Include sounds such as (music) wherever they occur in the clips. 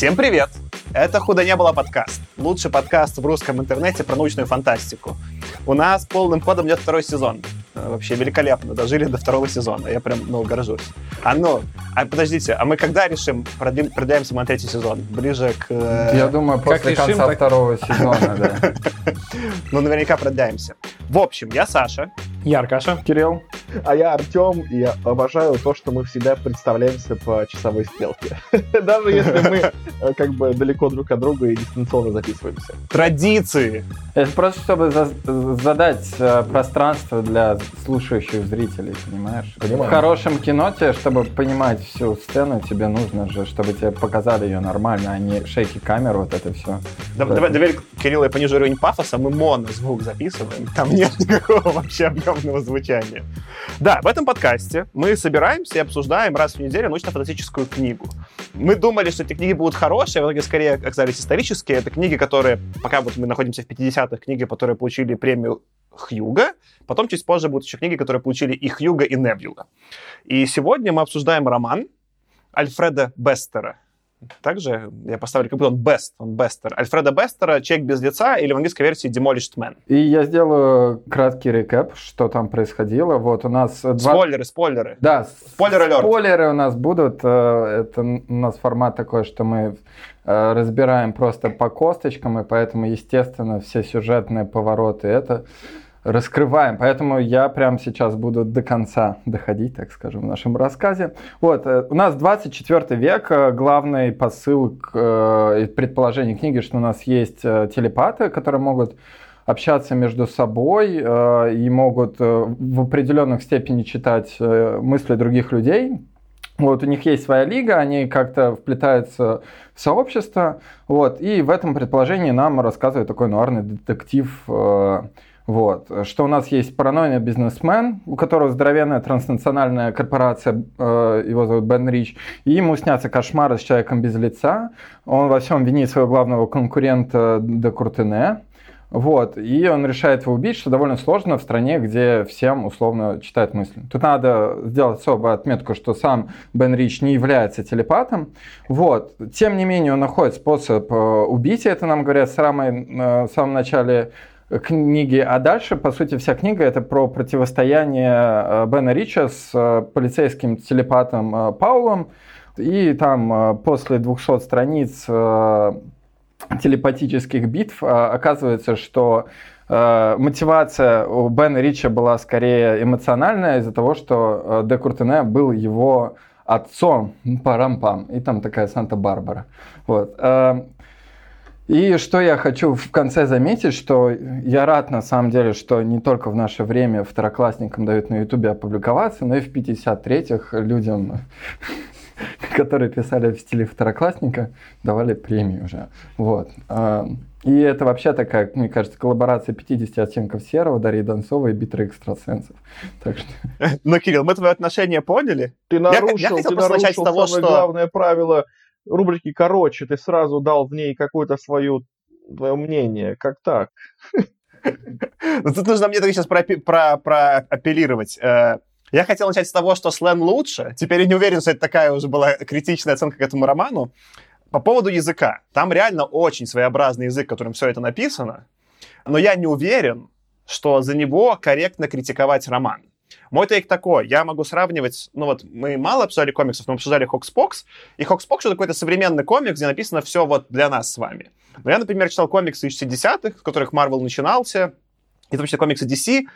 Всем привет! Это «Худо не было» подкаст. Лучший подкаст в русском интернете про научную фантастику. У нас полным ходом идет второй сезон. Э, вообще великолепно. Дожили до второго сезона. Я прям, ну, горжусь. А ну, а подождите, а мы когда решим, продлим, продляемся мы на третий сезон? Ближе к... Э, Я думаю, после решим, конца так... второго сезона, да. (laughs) Ну, наверняка продляемся. В общем, я Саша. Я Аркаша. Кирилл. А я Артем, и я обожаю то, что мы всегда представляемся по часовой стрелке. (laughs) Даже если мы э, как бы далеко друг от друга и дистанционно записываемся. Традиции. Это просто чтобы задать пространство для слушающих зрителей, понимаешь? Понимаю. В хорошем кино тебе, чтобы понимать всю сцену, тебе нужно же, чтобы тебе показали ее нормально, а не шейки камер, вот это все. Да, давай, давай, Кирилл, я понижу уровень пафоса, мы моно звук записываем, там нет (laughs) никакого вообще объемного звучания. Да, в этом подкасте мы собираемся и обсуждаем раз в неделю научно-фантастическую книгу. Мы думали, что эти книги будут хорошие, а в итоге скорее оказались исторические. Это книги, которые, пока вот мы находимся в 50-х, книги, которые получили премию Хьюга. Потом чуть позже будут еще книги, которые получили и Хьюга, и Небюла. И сегодня мы обсуждаем роман Альфреда Бестера. Также я поставлю, как будто он Бест, он Бестер. Альфреда Бестера «Человек без лица» или в английской версии «Demolished Man». И я сделаю краткий рекап, что там происходило. Вот у нас... Два... Спойлеры, спойлеры. Да. Спойлеры, алерт. Спойлеры у нас будут. Э, это у нас формат такой, что мы э, разбираем просто по косточкам, и поэтому, естественно, все сюжетные повороты это раскрываем. Поэтому я прямо сейчас буду до конца доходить, так скажем, в нашем рассказе. Вот, э, у нас 24 век, э, главный посыл э, предположению книги, что у нас есть телепаты, которые могут общаться между собой и могут в определенных степени читать мысли других людей. Вот, у них есть своя лига, они как-то вплетаются в сообщество. Вот, и в этом предположении нам рассказывает такой нуарный детектив вот. Что у нас есть паранойный бизнесмен, у которого здоровенная транснациональная корпорация, э, его зовут Бен Рич, и ему снятся кошмары с человеком без лица. Он во всем винит своего главного конкурента Де Куртене. Вот, и он решает его убить, что довольно сложно в стране, где всем условно читают мысли. Тут надо сделать особую отметку, что сам Бен Рич не является телепатом. Вот. Тем не менее, он находит способ э, убить, это нам говорят в, самой, э, в самом начале книги, а дальше, по сути, вся книга это про противостояние э, Бена Рича с э, полицейским телепатом э, Паулом, и там после 200 страниц телепатических битв оказывается, что мотивация у Бена Рича была скорее эмоциональная из-за того, что Де Куртене был его отцом, парам-пам, и там такая Санта-Барбара. Вот. И что я хочу в конце заметить, что я рад на самом деле, что не только в наше время второклассникам дают на Ютубе опубликоваться, но и в 53-х людям, (laughs) которые писали в стиле второклассника, давали премию уже. Вот. А, и это вообще такая, мне кажется, коллаборация 50 оттенков серого, Дарьи Донцовой и битвы экстрасенсов. Так что... (laughs) Ну, Кирилл, мы твое отношение поняли. Ты нарушил, я, я ты нарушил того, самое что... главное правило рубрики короче, ты сразу дал в ней какое-то свое твое мнение. Как так? (laughs) Ну, тут нужно мне сейчас про, про, про апеллировать. Э, я хотел начать с того, что Слен лучше. Теперь я не уверен, что это такая уже была критичная оценка к этому роману. По поводу языка. Там реально очень своеобразный язык, которым все это написано. Но я не уверен, что за него корректно критиковать роман. Мой take такой, я могу сравнивать, ну вот мы мало обсуждали комиксов, мы обсуждали HoXPoX, и HoXPoX это какой-то современный комикс, где написано все вот для нас с вами. Но я, например, читал комиксы из 60-х, с которых Marvel начинался, и в том числе комиксы DC,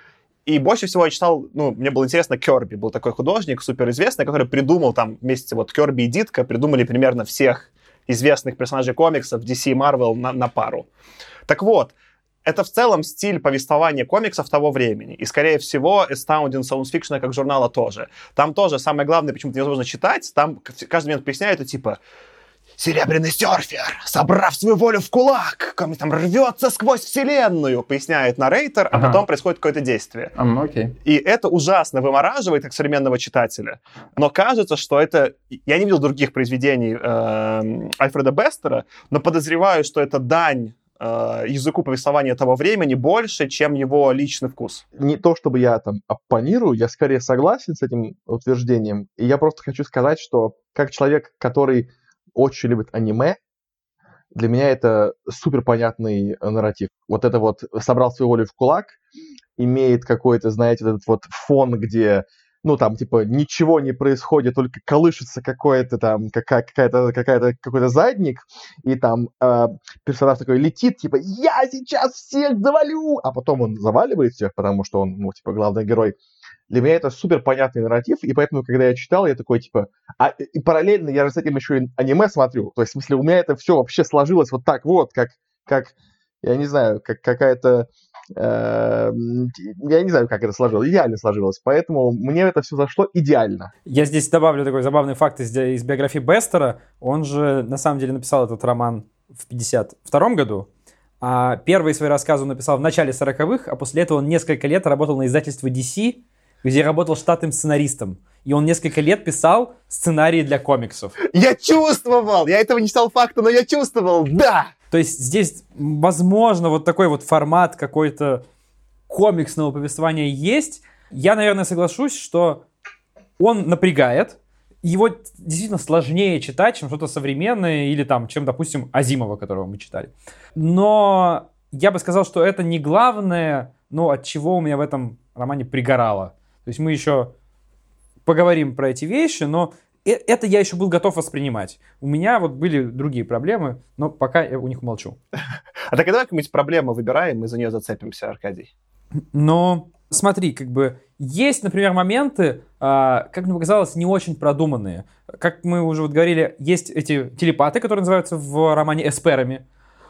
и больше всего я читал, ну, мне было интересно, Керби был такой художник суперизвестный, который придумал там вместе вот Керби и Дитка придумали примерно всех известных персонажей комиксов DC и Marvel на, на пару. Так вот, это в целом стиль повествования комиксов того времени. И, скорее всего, Astounding Science Fiction как журнала тоже. Там тоже самое главное, почему это невозможно читать, там каждый момент поясняют, это типа Серебряный серфер, собрав свою волю в кулак, там рвется сквозь вселенную, поясняет наррейтер, а ага. потом происходит какое-то действие. Um, okay. И это ужасно вымораживает как современного читателя. Но кажется, что это... Я не видел других произведений э, Альфреда Бестера, но подозреваю, что это дань э, языку повествования того времени больше, чем его личный вкус. Не то, чтобы я там оппонирую, я скорее согласен с этим утверждением. И я просто хочу сказать, что как человек, который очень любит аниме, для меня это супер понятный нарратив. Вот это вот собрал свою волю в кулак, имеет какой-то, знаете, этот вот фон, где ну, там, типа, ничего не происходит, только колышется какой-то там, какая-то, какая-то, какой-то задник, и там э, персонаж такой летит, типа, я сейчас всех завалю, а потом он заваливает всех, потому что он, ну, типа, главный герой. Для меня это супер понятный нарратив, и поэтому, когда я читал, я такой, типа, а, и параллельно я же с этим еще и аниме смотрю, то есть, в смысле, у меня это все вообще сложилось вот так вот, как, как я не знаю, как какая-то я не знаю, как это сложилось, идеально сложилось, поэтому мне это все зашло идеально. Я здесь добавлю такой забавный факт из, из биографии Бестера. Он же на самом деле написал этот роман в 52 году, а первые свои рассказы он написал в начале 40-х, а после этого он несколько лет работал на издательстве DC, где работал штатным сценаристом. И он несколько лет писал сценарии для комиксов. Я чувствовал! Я этого не читал факта, но я чувствовал, да! То есть здесь, возможно, вот такой вот формат какой-то комиксного повествования есть. Я, наверное, соглашусь, что он напрягает, его действительно сложнее читать, чем что-то современное или там, чем, допустим, Азимова, которого мы читали. Но я бы сказал, что это не главное, но от чего у меня в этом романе пригорало. То есть мы еще поговорим про эти вещи, но это я еще был готов воспринимать. У меня вот были другие проблемы, но пока я у них молчу. (laughs) А так давай какую-нибудь проблему выбираем, и за нее зацепимся, Аркадий. Но смотри, как бы есть, например, моменты, а, как мне показалось, не очень продуманные. Как мы уже вот говорили, есть эти телепаты, которые называются в романе эсперами.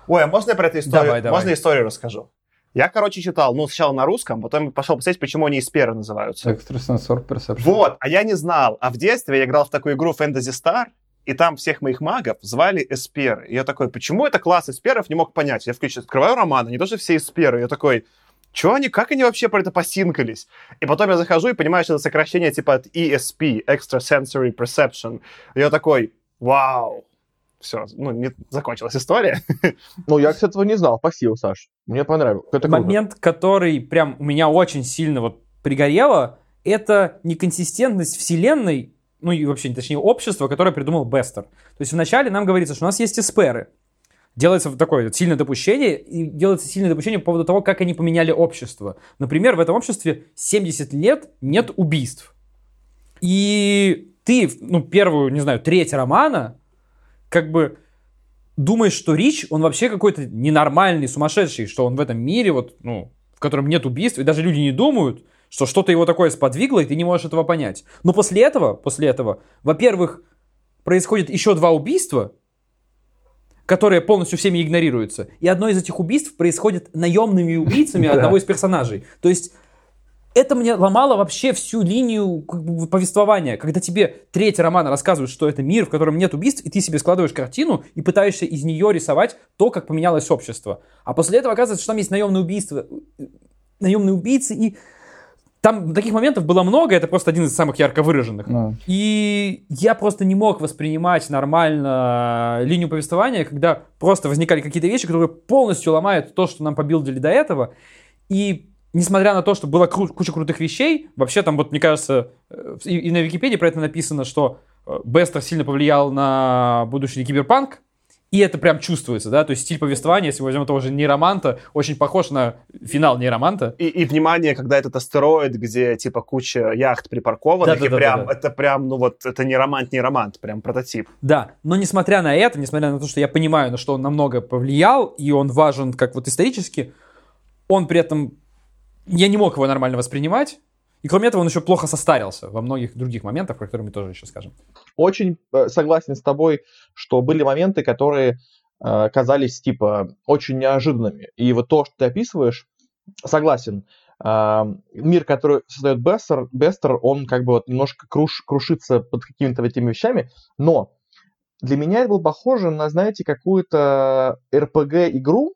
Ой, а можно я про эту историю? Давай, давай. Можно историю расскажу? Я, короче, читал, ну, сначала на русском, потом пошел посмотреть, почему они эсперы называются. Экстрасенсор Perception. Вот, а я не знал. А в детстве я играл в такую игру Fantasy Star, и там всех моих магов звали эсперы. И я такой, почему это класс эсперов, не мог понять. Я включаю, открываю роман, они тоже все эсперы. Я такой, что они, как они вообще про это посинкались? И потом я захожу и понимаю, что это сокращение типа от ESP, Extrasensory Perception. И я такой, вау, все, ну, не закончилась история. (laughs) Ну, я, кстати, этого не знал. Спасибо, Саш. Мне понравилось. Это Момент, круто. который прям у меня очень сильно вот пригорело, это неконсистентность вселенной, ну и вообще, точнее, общества, которое придумал Бестер. То есть вначале нам говорится, что у нас есть эсперы. Делается такое сильное допущение, и делается сильное допущение по поводу того, как они поменяли общество. Например, в этом обществе 70 лет нет убийств. И ты, ну, первую, не знаю, треть романа как бы думаешь, что Рич, он вообще какой-то ненормальный, сумасшедший, что он в этом мире, вот, ну, в котором нет убийств, и даже люди не думают, что что-то его такое сподвигло, и ты не можешь этого понять. Но после этого, после этого, во-первых, происходит еще два убийства, которые полностью всеми игнорируются. И одно из этих убийств происходит наемными убийцами (laughs) одного из персонажей. То есть это мне ломало вообще всю линию повествования. Когда тебе третий роман рассказывают, что это мир, в котором нет убийств, и ты себе складываешь картину и пытаешься из нее рисовать то, как поменялось общество. А после этого оказывается, что там есть наемные убийства, наемные убийцы, и там таких моментов было много, это просто один из самых ярко выраженных. No. И я просто не мог воспринимать нормально линию повествования, когда просто возникали какие-то вещи, которые полностью ломают то, что нам побилдили до этого. И несмотря на то, что была кру- куча крутых вещей, вообще там вот, мне кажется, э, и, и на Википедии про это написано, что э, Бестер сильно повлиял на будущий киберпанк, и это прям чувствуется, да, то есть стиль повествования, если мы возьмем того же нейроманта, очень похож на финал нейроманта. И, и внимание, когда этот астероид, где типа куча яхт припаркованных, да, да, и да, прям, да, да. это прям, ну вот, это не романт, не романт, прям прототип. Да, но несмотря на это, несмотря на то, что я понимаю, на что он намного повлиял, и он важен как вот исторически, он при этом я не мог его нормально воспринимать. И кроме этого, он еще плохо состарился во многих других моментах, про которые мы тоже еще скажем. Очень э, согласен с тобой, что были моменты, которые э, казались типа очень неожиданными. И вот то, что ты описываешь, согласен. Э, мир, который создает Бестер, Бестер, он как бы вот немножко круш, крушится под какими-то этими вещами, но для меня это было похоже на, знаете, какую-то RPG-игру,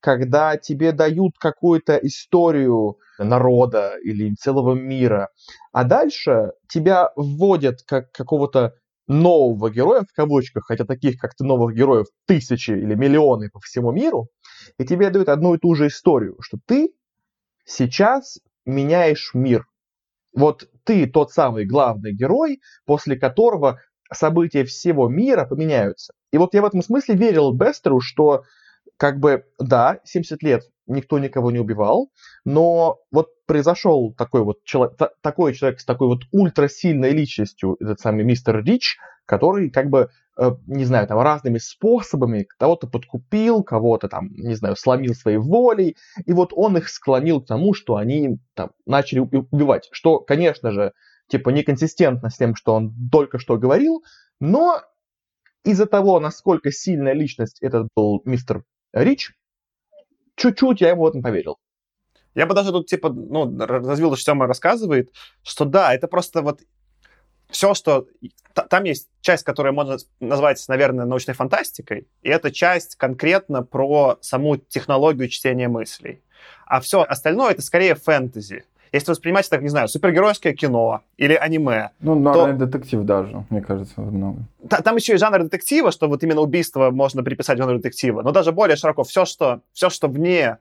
когда тебе дают какую-то историю народа или целого мира, а дальше тебя вводят как какого-то нового героя, в кавычках, хотя таких, как ты, новых героев тысячи или миллионы по всему миру, и тебе дают одну и ту же историю, что ты сейчас меняешь мир. Вот ты тот самый главный герой, после которого события всего мира поменяются. И вот я в этом смысле верил Бестеру, что как бы, да, 70 лет никто никого не убивал, но вот произошел такой вот человек, такой человек с такой вот ультрасильной личностью, этот самый мистер Рич, который как бы, э, не знаю, там разными способами кого-то подкупил, кого-то там, не знаю, сломил своей волей, и вот он их склонил к тому, что они там начали убивать, что, конечно же, типа неконсистентно с тем, что он только что говорил, но из-за того, насколько сильная личность этот был мистер Рич, чуть-чуть я ему в этом поверил. Я бы даже тут, типа, ну, развил, что Тёма рассказывает, что да, это просто вот все, что... Там есть часть, которая можно назвать, наверное, научной фантастикой, и это часть конкретно про саму технологию чтения мыслей. А все остальное это скорее фэнтези. Если воспринимать это, как, не знаю, супергеройское кино или аниме. Ну, наверное, то... детектив даже, мне кажется, много. Там еще и жанр детектива, что вот именно убийство можно приписать жанру детектива. Но даже более широко все, что, все, что вне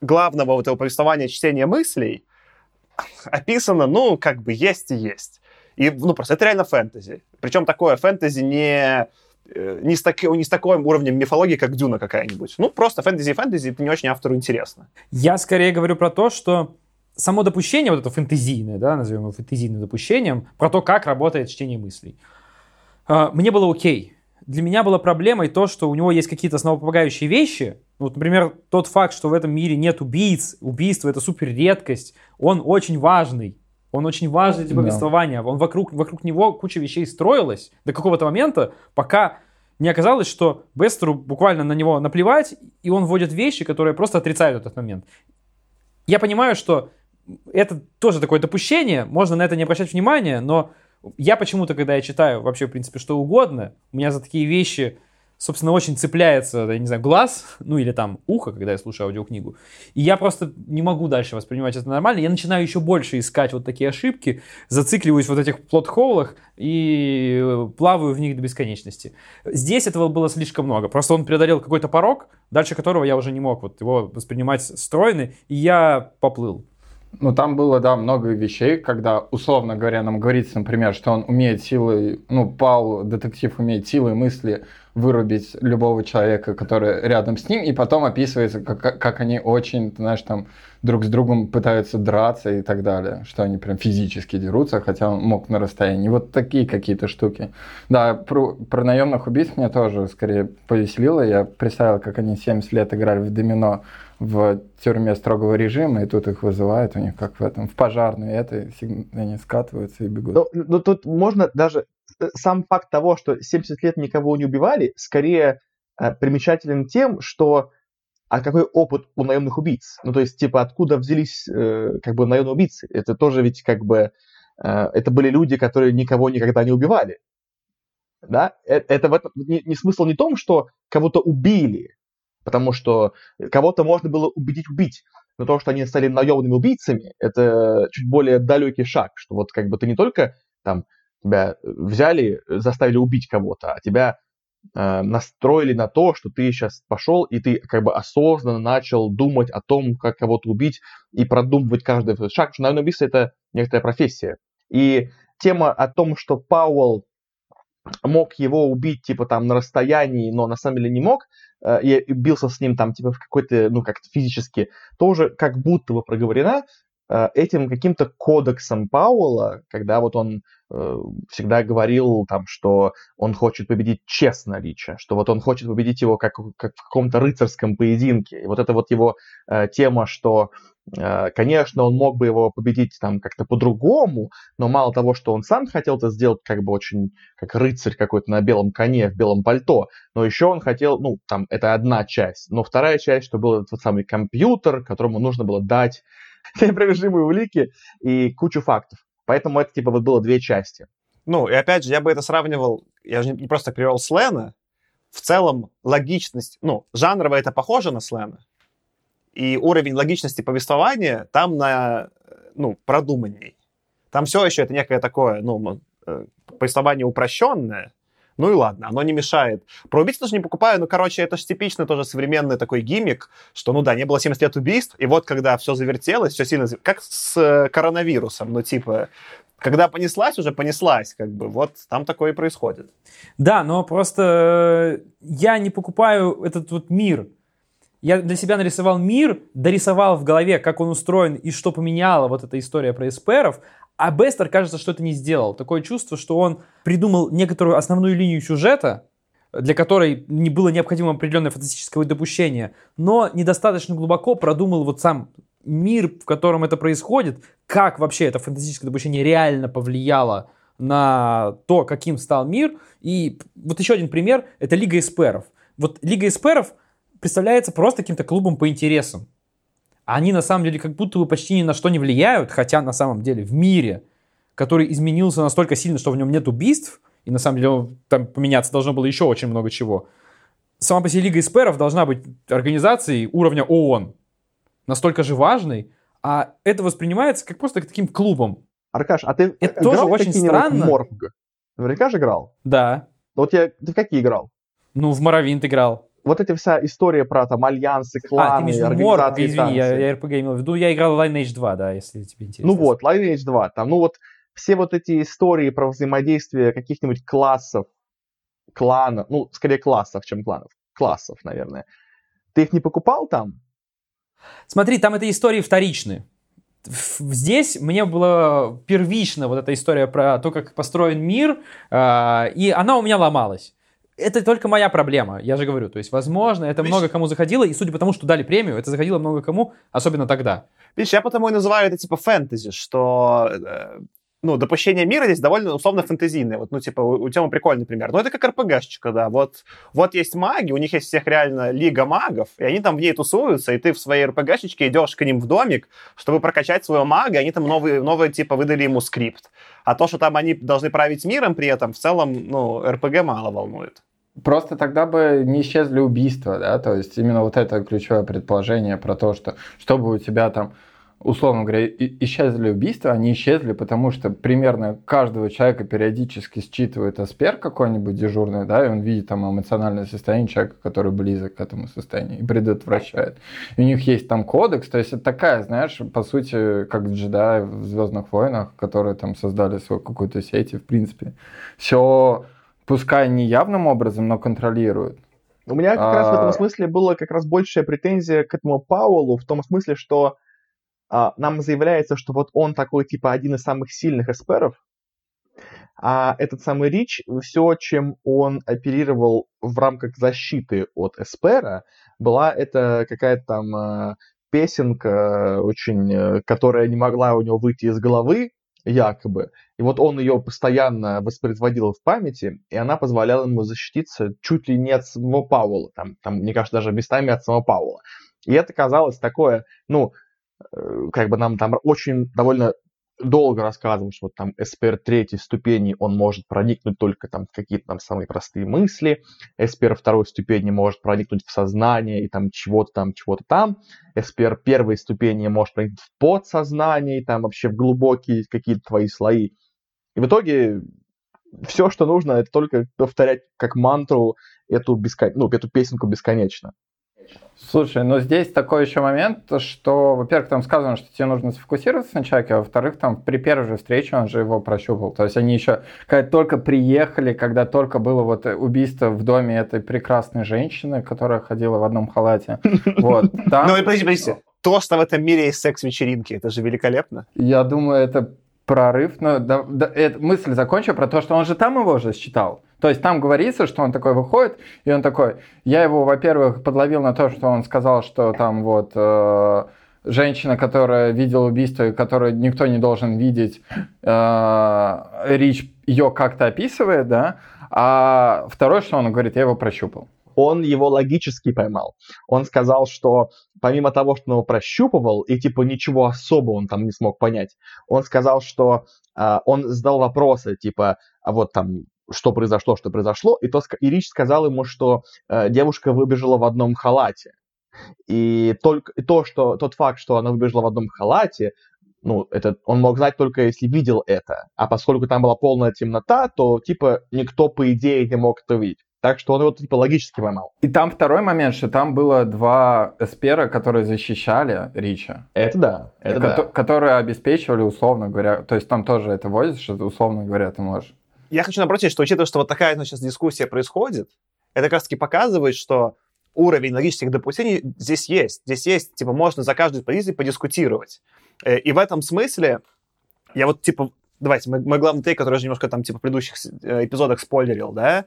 главного вот этого повествования чтения мыслей, описано, ну, как бы есть и есть. И, ну, просто это реально фэнтези. Причем такое фэнтези не э, не с, таки, не с таким уровнем мифологии, как Дюна какая-нибудь. Ну, просто фэнтези и фэнтези, это не очень автору интересно. Я скорее говорю про то, что само допущение, вот это фэнтезийное, да, назовем его фэнтезийным допущением, про то, как работает чтение мыслей. А, мне было окей. Для меня было проблемой то, что у него есть какие-то основополагающие вещи. Вот, например, тот факт, что в этом мире нет убийц, убийство это супер редкость, он очень важный. Он очень важный для повествования. Да. Он вокруг, вокруг него куча вещей строилась до какого-то момента, пока не оказалось, что Бестеру буквально на него наплевать, и он вводит вещи, которые просто отрицают этот момент. Я понимаю, что это тоже такое допущение, можно на это не обращать внимания, но я почему-то, когда я читаю вообще, в принципе, что угодно, у меня за такие вещи, собственно, очень цепляется, я не знаю, глаз, (laughs) ну или там ухо, когда я слушаю аудиокнигу. И я просто не могу дальше воспринимать это нормально. Я начинаю еще больше искать вот такие ошибки, зацикливаюсь вот этих плод-холлах и плаваю в них до бесконечности. Здесь этого было слишком много. Просто он преодолел какой-то порог, дальше которого я уже не мог вот его воспринимать стройно, и я поплыл. Ну, там было, да, много вещей, когда, условно говоря, нам говорится, например, что он умеет силой, ну, Пал, детектив, умеет силой мысли вырубить любого человека, который рядом с ним, и потом описывается, как, как они очень, знаешь, там, друг с другом пытаются драться и так далее, что они прям физически дерутся, хотя он мог на расстоянии. Вот такие какие-то штуки. Да, про, про наемных убийц меня тоже скорее повеселило. Я представил, как они 70 лет играли в домино в тюрьме строгого режима, и тут их вызывают у них как в этом, в пожарной, это они скатываются и бегут. Ну, ну тут можно даже э, сам факт того, что 70 лет никого не убивали, скорее э, примечателен тем, что а какой опыт у наемных убийц? Ну, то есть, типа, откуда взялись, э, как бы, наемные убийцы? Это тоже ведь, как бы, э, это были люди, которые никого никогда не убивали. Да? Это, это в этом, не, не смысл не в том, что кого-то убили, потому что кого-то можно было убедить убить. Но то, что они стали наемными убийцами, это чуть более далекий шаг, что вот как бы ты не только там тебя взяли, заставили убить кого-то, а тебя э, настроили на то, что ты сейчас пошел и ты как бы осознанно начал думать о том, как кого-то убить и продумывать каждый шаг, потому что наемное убийство это некоторая профессия. И тема о том, что Пауэлл мог его убить, типа, там, на расстоянии, но на самом деле не мог, э, и бился с ним там, типа, в какой-то, ну, как-то физически, тоже как будто бы проговорена э, этим каким-то кодексом Пауэлла, когда вот он всегда говорил там, что он хочет победить честно Рича, что вот он хочет победить его как, как в каком-то рыцарском поединке. И вот эта вот его э, тема, что Э, конечно, он мог бы его победить там как-то по-другому, но мало того, что он сам хотел это сделать как бы очень как рыцарь какой-то на белом коне, в белом пальто, но еще он хотел, ну, там, это одна часть, но вторая часть, что был тот самый компьютер, которому нужно было дать (laughs) неопровержимые улики и кучу фактов. Поэтому это, типа, вот было две части. Ну, и опять же, я бы это сравнивал, я же не просто привел Слена, в целом логичность, ну, жанрово это похоже на Слена, и уровень логичности повествования там на, ну, продуманней. Там все еще это некое такое, ну, э, повествование упрощенное, ну и ладно, оно не мешает. Про убийц тоже не покупаю, но, короче, это же типичный тоже современный такой гиммик, что, ну да, не было 70 лет убийств, и вот когда все завертелось, все сильно... Как с э, коронавирусом, ну типа, когда понеслась, уже понеслась, как бы, вот там такое и происходит. Да, но просто э, я не покупаю этот вот мир. Я для себя нарисовал мир, дорисовал в голове, как он устроен и что поменяла вот эта история про эсперов, а Бестер, кажется, что это не сделал. Такое чувство, что он придумал некоторую основную линию сюжета, для которой не было необходимо определенное фантастическое допущение, но недостаточно глубоко продумал вот сам мир, в котором это происходит, как вообще это фантастическое допущение реально повлияло на то, каким стал мир. И вот еще один пример — это Лига Эсперов. Вот Лига Эсперов представляется просто каким-то клубом по интересам. Они на самом деле как будто бы почти ни на что не влияют, хотя на самом деле в мире, который изменился настолько сильно, что в нем нет убийств, и на самом деле там поменяться должно было еще очень много чего. Сама по себе Лига Эсперов должна быть организацией уровня ООН, настолько же важной, а это воспринимается как просто таким клубом. Аркаш, а ты Это играл тоже очень странно. Морфг? Наверняка же играл. Да. Вот я, ты в какие играл? Ну, в Моровинт играл. Вот эта вся история про там альянсы, кланы, а, ты организации извини, я, я RPG имел в виду. Я играл в Lineage 2, да, если тебе интересно. Ну вот, Lineage 2, там, ну вот все вот эти истории про взаимодействие каких-нибудь классов, кланов, ну, скорее классов, чем кланов, классов, наверное. Ты их не покупал там? Смотри, там это истории вторичные. Здесь мне была первична вот эта история про то, как построен мир, а, и она у меня ломалась. Это только моя проблема, я же говорю. То есть, возможно, это много кому заходило, и судя по тому, что дали премию, это заходило много кому, особенно тогда. Видишь, я потому и называю это типа фэнтези, что э, ну, допущение мира здесь довольно условно фэнтезийное. Вот, ну, типа, у, у Тёмы прикольный пример. Ну, это как РПГшечка, да. Вот, вот есть маги, у них есть всех реально лига магов, и они там в ней тусуются, и ты в своей РПГшечке идешь к ним в домик, чтобы прокачать своего мага, и они там новые, новые, типа, выдали ему скрипт. А то, что там они должны править миром при этом, в целом, ну, РПГ мало волнует. Просто тогда бы не исчезли убийства, да, то есть именно вот это ключевое предположение про то, что чтобы у тебя там, условно говоря, исчезли убийства, они исчезли, потому что примерно каждого человека периодически считывает аспер какой-нибудь дежурный, да, и он видит там эмоциональное состояние человека, который близок к этому состоянию, и предотвращает. И у них есть там кодекс, то есть это такая, знаешь, по сути, как джедаи в Звездных войнах, которые там создали свою какую-то сеть, и в принципе все пускай не явным образом, но контролируют. У меня как раз в А. этом смысле была как раз большая претензия к этому Паулу, в том смысле, что а, нам заявляется, что вот он такой, типа, один из самых сильных эсперов, а этот самый Рич, все, чем он оперировал в рамках защиты от эспера, была это какая-то там э, песенка очень, э, которая не могла у него выйти из головы, якобы. И вот он ее постоянно воспроизводил в памяти, и она позволяла ему защититься чуть ли не от самого Пауэлла, там, там, мне кажется, даже местами от самого Пауэлла. И это казалось такое, ну, э, как бы нам там очень довольно долго рассказывают, что вот там СПР третьей ступени, он может проникнуть только там в какие-то там самые простые мысли, СПР второй ступени может проникнуть в сознание и там чего-то там, чего-то там, СПР первой ступени может проникнуть в подсознание и там вообще в глубокие какие-то твои слои. И в итоге все, что нужно, это только повторять как мантру эту, бескон... ну, эту песенку бесконечно. Слушай, но здесь такой еще момент, что, во-первых, там сказано, что тебе нужно сфокусироваться на человеке, а во-вторых, там при первой же встрече он же его прощупал. То есть они еще, когда только приехали, когда только было вот убийство в доме этой прекрасной женщины, которая ходила в одном халате, (laughs) вот. Ну, и подожди, подожди. То, что в этом мире есть секс-вечеринки, это же великолепно. Я думаю, это прорыв, но да, да, это, мысль закончу про то, что он же там его же считал. То есть там говорится, что он такой выходит, и он такой, я его, во-первых, подловил на то, что он сказал, что там вот э, женщина, которая видела убийство, и которую никто не должен видеть, э, Рич ее как-то описывает, да, а второе, что он говорит, я его прощупал. он его логически поймал. Он сказал, что помимо того, что он его прощупывал, и типа ничего особого он там не смог понять, он сказал, что а, он задал вопросы, типа, а вот там, что произошло, что произошло, и, то, и Рич сказал ему, что э, девушка выбежала в одном халате. И только и то, что тот факт, что она выбежала в одном халате, ну, это он мог знать только если видел это. А поскольку там была полная темнота, то, типа, никто, по идее, не мог это увидеть. Так что он его типа логически поймал. И там второй момент, что там было два эспера, которые защищали Рича. Это да, это кото- да. Которые обеспечивали, условно говоря, то есть там тоже это что условно говоря ты можешь. Я хочу напротив, что учитывая, что вот такая ну, сейчас дискуссия происходит, это как раз таки показывает, что уровень логических допущений здесь есть. Здесь есть, типа, можно за каждую позицию подискутировать. Э, И в этом смысле я вот, типа, давайте, мой, мой главный тейк, который я же немножко там, типа, в предыдущих э, эпизодах спойлерил, да,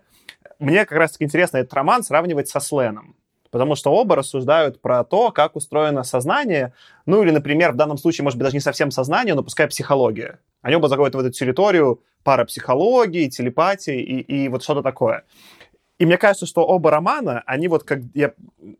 мне как раз-таки интересно этот роман сравнивать со Сленом. Потому что оба рассуждают про то, как устроено сознание. Ну или, например, в данном случае, может быть, даже не совсем сознание, но пускай психология. Они оба заходят в эту территорию парапсихологии, телепатии и, и вот что-то такое. И мне кажется, что оба романа, они вот как, я,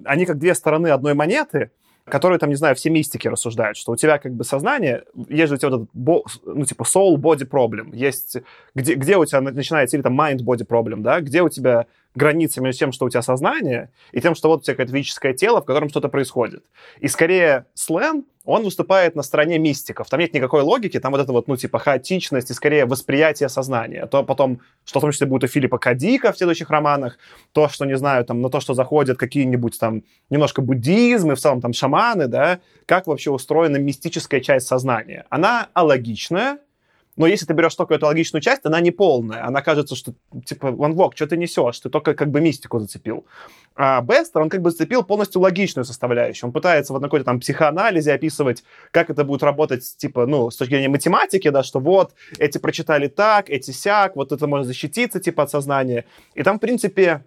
они как две стороны одной монеты, которые там, не знаю, все мистики рассуждают, что у тебя как бы сознание, есть же у тебя вот этот, бо, ну, типа, soul-body problem, есть, где, где у тебя начинается, или там mind-body problem, да, где у тебя граница между тем, что у тебя сознание, и тем, что вот у тебя какое-то физическое тело, в котором что-то происходит. И скорее Слен, он выступает на стороне мистиков. Там нет никакой логики, там вот это вот, ну, типа, хаотичность и скорее восприятие сознания. То потом, что в том числе будет у Филиппа Кадика в следующих романах, то, что, не знаю, там, на то, что заходят какие-нибудь там немножко буддизм и в целом там шаманы, да, как вообще устроена мистическая часть сознания. Она алогичная, но если ты берешь только эту логичную часть, она не полная. Она кажется, что, типа, Вог, что ты несешь? Ты только как бы мистику зацепил. А Бестер, он как бы зацепил полностью логичную составляющую. Он пытается вот на какой-то там психоанализе описывать, как это будет работать, типа, ну, с точки зрения математики, да, что вот, эти прочитали так, эти сяк, вот это можно защититься, типа, от сознания. И там, в принципе,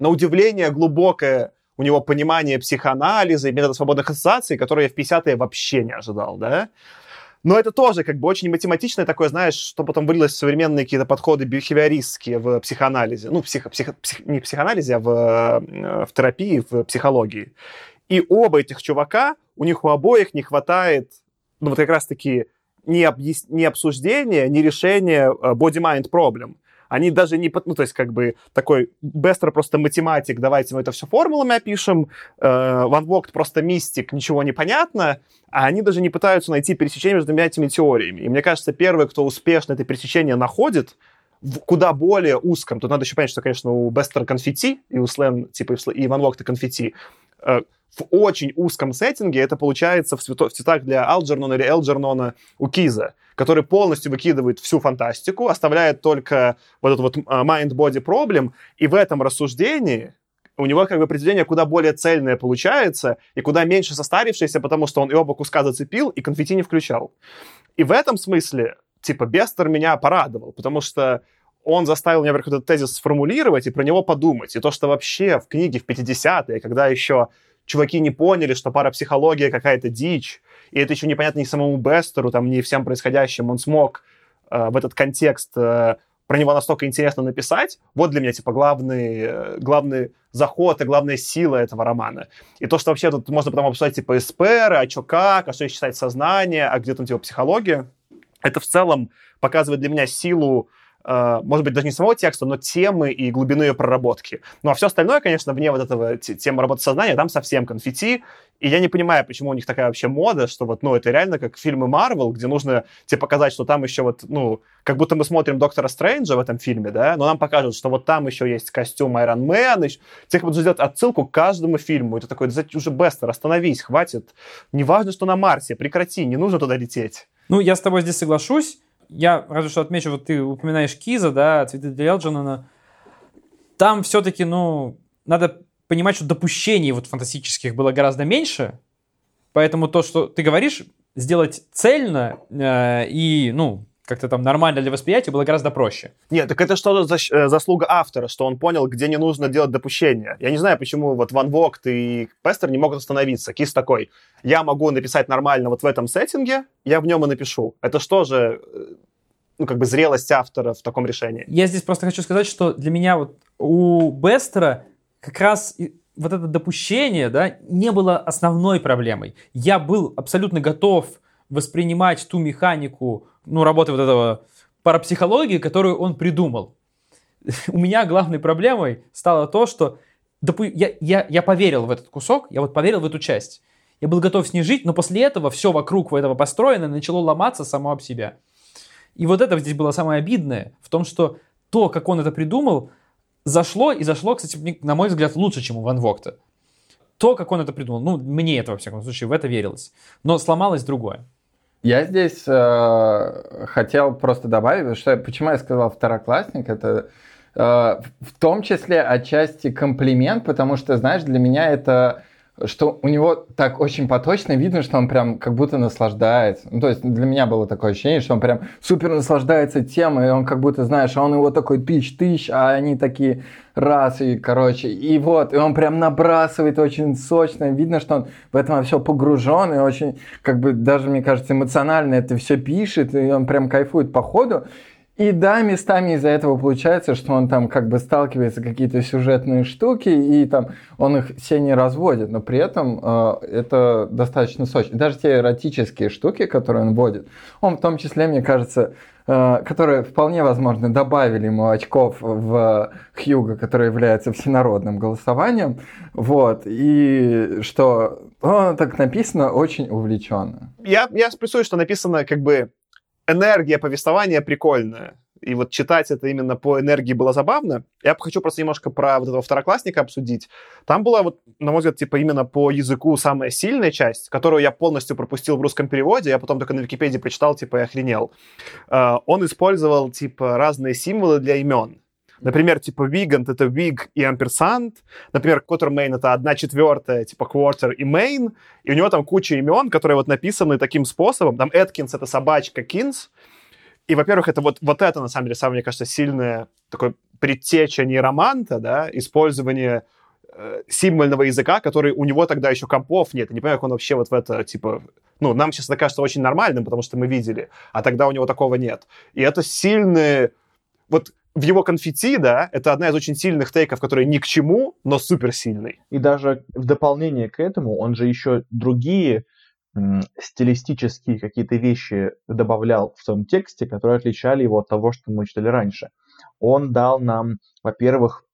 на удивление глубокое у него понимание психоанализа и метода свободных ассоциаций, которые я в 50-е вообще не ожидал, да. Но это тоже как бы очень математичное такое, знаешь, что потом вылилось в современные какие-то подходы биохевиористские в психоанализе. Ну, психо, психо, псих, не психоанализе, а в, в терапии, в психологии. И оба этих чувака, у них у обоих не хватает, ну, вот как раз-таки ни, объяс... ни обсуждения, ни решения body-mind problem они даже не... Ну, то есть, как бы, такой Бестер просто математик, давайте мы это все формулами опишем, э, Ван Вогт просто мистик, ничего не понятно, а они даже не пытаются найти пересечение между этими теориями. И мне кажется, первый, кто успешно это пересечение находит, в куда более узком, тут надо еще понять, что, конечно, у Бестера конфетти, и у Слен, типа, и Ван Вогта конфетти, э, в очень узком сеттинге это получается в, цвето, в цветах для Алджернона или Элджернона у Киза, который полностью выкидывает всю фантастику, оставляет только вот этот вот mind-body problem, и в этом рассуждении у него как бы произведение куда более цельное получается и куда меньше состарившееся, потому что он и оба куска зацепил, и конфетти не включал. И в этом смысле, типа, Бестер меня порадовал, потому что он заставил меня какой-то тезис сформулировать и про него подумать. И то, что вообще в книге в 50-е, когда еще чуваки не поняли, что парапсихология какая-то дичь, и это еще непонятно ни самому Бестеру, там, ни всем происходящим, он смог э, в этот контекст э, про него настолько интересно написать, вот для меня, типа, главный, э, главный заход и главная сила этого романа. И то, что вообще тут можно потом обсуждать, типа, эсперы, а что как, а что считать сознание, а где там, типа, психология, это в целом показывает для меня силу может быть, даже не самого текста, но темы и глубины ее проработки. Ну, а все остальное, конечно, вне вот этого темы работы сознания, там совсем конфетти, и я не понимаю, почему у них такая вообще мода, что вот, ну, это реально как фильмы Марвел, где нужно тебе показать, что там еще вот, ну, как будто мы смотрим Доктора Стрэнджа в этом фильме, да, но нам покажут, что вот там еще есть костюм Iron Man, тех будут сделать отсылку к каждому фильму. Это такой, уже Бестер, остановись, хватит. Неважно, что на Марсе, прекрати, не нужно туда лететь. Ну, я с тобой здесь соглашусь я разве что отмечу, вот ты упоминаешь Киза, да, цветы для Элджинона. Там все-таки, ну, надо понимать, что допущений вот фантастических было гораздо меньше, поэтому то, что ты говоришь, сделать цельно э, и, ну, как-то там нормально для восприятия было гораздо проще. Нет, так это что за, заслуга автора, что он понял, где не нужно делать допущения. Я не знаю, почему вот Ван Вогт и Пестер не могут остановиться. Кис такой, я могу написать нормально вот в этом сеттинге, я в нем и напишу. Это что же, ну, как бы зрелость автора в таком решении? Я здесь просто хочу сказать, что для меня вот у Бестера как раз вот это допущение, да, не было основной проблемой. Я был абсолютно готов воспринимать ту механику, ну, работы вот этого парапсихологии, которую он придумал. (laughs) У меня главной проблемой стало то, что допу- я, я, я поверил в этот кусок, я вот поверил в эту часть. Я был готов с ней жить, но после этого все вокруг этого построено начало ломаться само об себя. И вот это здесь было самое обидное, в том, что то, как он это придумал, зашло, и зашло, кстати, на мой взгляд, лучше, чем у Ван Вогта. То, как он это придумал, ну, мне это, во всяком случае, в это верилось. Но сломалось другое. Я здесь э, хотел просто добавить, что почему я сказал второклассник, это э, в том числе отчасти комплимент, потому что, знаешь, для меня это что у него так очень поточно видно, что он прям как будто наслаждается. Ну, то есть для меня было такое ощущение, что он прям супер наслаждается темой, и он как будто, знаешь, он его такой тысяч-тысяч, а они такие раз, и, короче, и вот, и он прям набрасывает очень сочно, видно, что он в этом все погружен, и очень, как бы, даже, мне кажется, эмоционально это все пишет, и он прям кайфует по ходу. И да, местами из-за этого получается, что он там как бы сталкивается какие-то сюжетные штуки, и там он их все не разводит, но при этом э, это достаточно сочно. Даже те эротические штуки, которые он вводит, он в том числе, мне кажется, э, которые вполне возможно добавили ему очков в Хьюга, который является всенародным голосованием, вот, и что он так написано очень увлеченно. Я, я сплюсую, что написано как бы энергия повествования прикольная. И вот читать это именно по энергии было забавно. Я хочу просто немножко про вот этого второклассника обсудить. Там была вот, на мой взгляд, типа именно по языку самая сильная часть, которую я полностью пропустил в русском переводе, я потом только на Википедии прочитал, типа, и охренел. Uh, он использовал, типа, разные символы для имен. Например, типа Вигант — это Виг и амперсант. Например, Quartermain — это одна четвертая, типа Quarter и Main. И у него там куча имен, которые вот написаны таким способом. Там Эткинс — это собачка Кинс. И, во-первых, это вот, вот это, на самом деле, самое, мне кажется, сильное такое предтеча нейроманта, да, использование э, символьного языка, который у него тогда еще компов нет. Я не понимаю, как он вообще вот в это, типа... Ну, нам сейчас это кажется очень нормальным, потому что мы видели, а тогда у него такого нет. И это сильные... Вот в его конфетти, да, это одна из очень сильных тейков, которая ни к чему, но суперсильный. И даже в дополнение к этому он же еще другие стилистические какие-то вещи добавлял в своем тексте, которые отличали его от того, что мы читали раньше. Он дал нам, во-первых,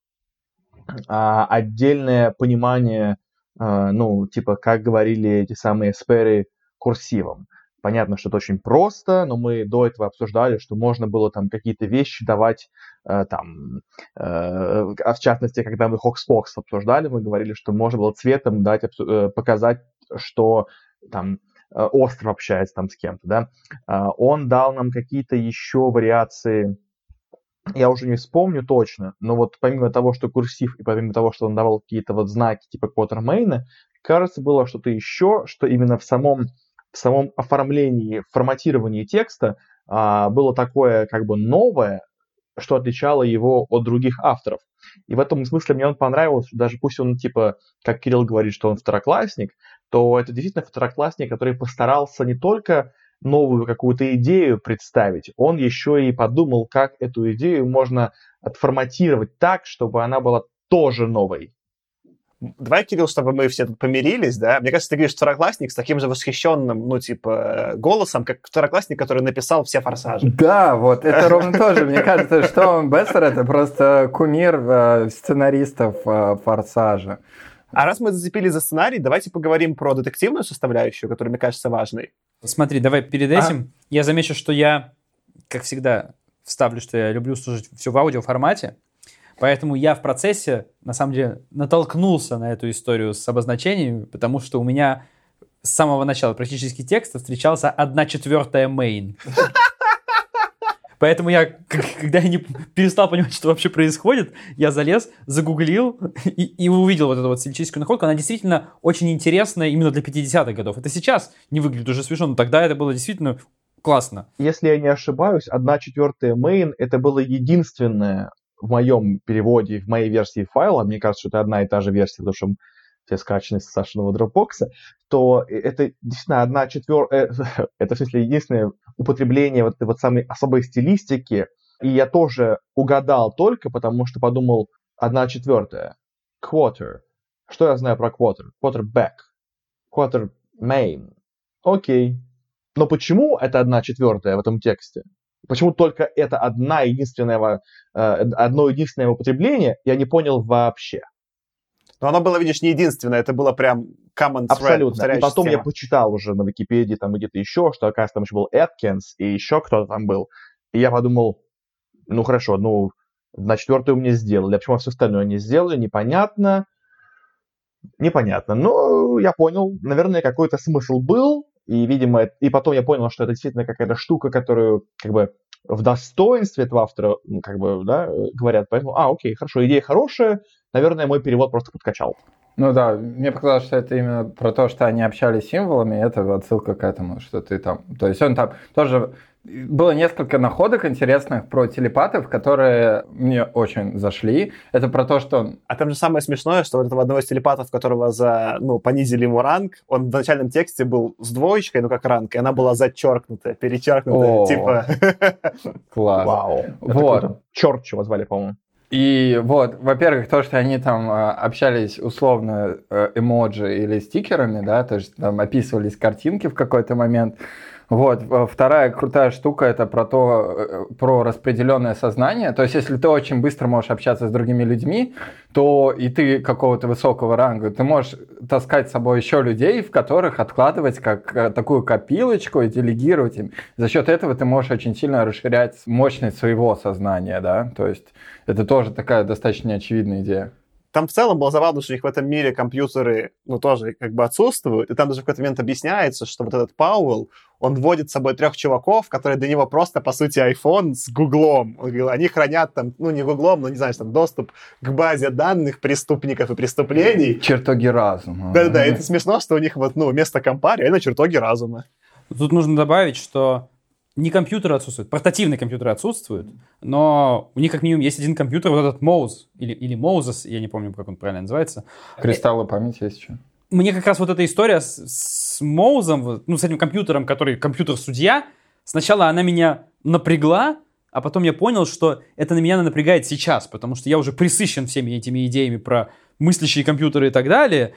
а, отдельное понимание, а, ну, типа, как говорили эти самые сперы курсивом. Понятно, что это очень просто, но мы до этого обсуждали, что можно было там какие-то вещи давать, э, там, э, а в частности, когда мы Хокспокс обсуждали, мы говорили, что можно было цветом дать, э, показать, что там э, остров общается там с кем-то, да. Э, он дал нам какие-то еще вариации, я уже не вспомню точно, но вот помимо того, что курсив, и помимо того, что он давал какие-то вот знаки типа Квотермейна, кажется, было что-то еще, что именно в самом в самом оформлении, форматировании текста а, было такое как бы новое, что отличало его от других авторов. И в этом смысле мне он понравился, даже пусть он, типа, как Кирилл говорит, что он второклассник, то это действительно второклассник, который постарался не только новую какую-то идею представить, он еще и подумал, как эту идею можно отформатировать так, чтобы она была тоже новой. Давай, Кирилл, чтобы мы все тут помирились, да? Мне кажется, ты говоришь второклассник с таким же восхищенным, ну, типа, голосом, как второклассник, который написал все «Форсажи». Да, вот, это ровно тоже. Мне кажется, что Бестер — это просто кумир э, сценаристов э, «Форсажа». А раз мы зацепились за сценарий, давайте поговорим про детективную составляющую, которая, мне кажется, важной. Смотри, давай перед этим а? я замечу, что я, как всегда, вставлю, что я люблю слушать все в аудиоформате. Поэтому я в процессе, на самом деле, натолкнулся на эту историю с обозначениями, потому что у меня с самого начала практически текста встречался одна четвертая main. Поэтому я, когда я не перестал понимать, что вообще происходит, я залез, загуглил и, и увидел вот эту вот стилистическую находку. Она действительно очень интересная именно для 50-х годов. Это сейчас не выглядит уже смешно, но тогда это было действительно классно. Если я не ошибаюсь, одна четвертая main это было единственное в моем переводе, в моей версии файла, мне кажется, что это одна и та же версия, потому что все скачаны с Сашиного дропбокса, то это действительно одна четвертая, (laughs) это в смысле единственное употребление вот этой вот самой особой стилистики, и я тоже угадал только потому, что подумал одна четвертая, quarter. Что я знаю про quarter? Quarterback. Quarter main. Окей. Но почему это одна четвертая в этом тексте? Почему только это одна единственная, э, одно единственное употребление, я не понял вообще. Но оно было, видишь, не единственное, это было прям common thread, Абсолютно. И потом тема. я почитал уже на Википедии, там где-то еще, что, оказывается, там еще был Эткинс, и еще кто-то там был. И я подумал, ну хорошо, ну на четвертую мне сделали, а почему все остальное не сделали, непонятно. Непонятно. Но я понял, наверное, какой-то смысл был, и, видимо, и потом я понял, что это действительно какая-то штука, которую, как бы, в достоинстве этого автора, как бы, да, говорят. Поэтому, а, окей, хорошо, идея хорошая, наверное, мой перевод просто подкачал. Ну да, мне показалось, что это именно про то, что они общались символами, это отсылка к этому, что ты там... То есть он там тоже было несколько находок интересных про телепатов, которые мне очень зашли. Это про то, что... А там же самое смешное, что вот этого одного из телепатов, которого за, ну, понизили ему ранг, он в начальном тексте был с двоечкой, ну, как ранг, и она была зачеркнутая, перечеркнутая, О, типа... (laughs) Класс. Вау. Вот. Черт, чего звали, по-моему. И вот, во-первых, то, что они там э, общались условно э, эмоджи или стикерами, да, то есть там описывались картинки в какой-то момент. Вот, э, вторая крутая штука это про то, э, про распределенное сознание. То есть, если ты очень быстро можешь общаться с другими людьми, то и ты какого-то высокого ранга, ты можешь таскать с собой еще людей, в которых откладывать как э, такую копилочку и делегировать им. За счет этого ты можешь очень сильно расширять мощность своего сознания, да. То есть, это тоже такая достаточно очевидная идея там в целом было забавно, что у них в этом мире компьютеры, ну, тоже как бы отсутствуют, и там даже в какой-то момент объясняется, что вот этот Пауэлл, он вводит с собой трех чуваков, которые для него просто, по сути, iPhone с Гуглом. Он говорил, они хранят там, ну, не Гуглом, но, не знаю, там, доступ к базе данных преступников и преступлений. Чертоги разума. Да-да-да, это смешно, что у них вот, ну, вместо компа реально чертоги разума. Тут нужно добавить, что не компьютеры отсутствуют, портативные компьютеры отсутствуют, но у них как минимум есть один компьютер, вот этот Моуз, или, или Моузес, я не помню, как он правильно называется. Кристаллы памяти есть еще. Мне как раз вот эта история с, с Моузом, ну, с этим компьютером, который компьютер-судья, сначала она меня напрягла, а потом я понял, что это на меня напрягает сейчас, потому что я уже присыщен всеми этими идеями про мыслящие компьютеры и так далее,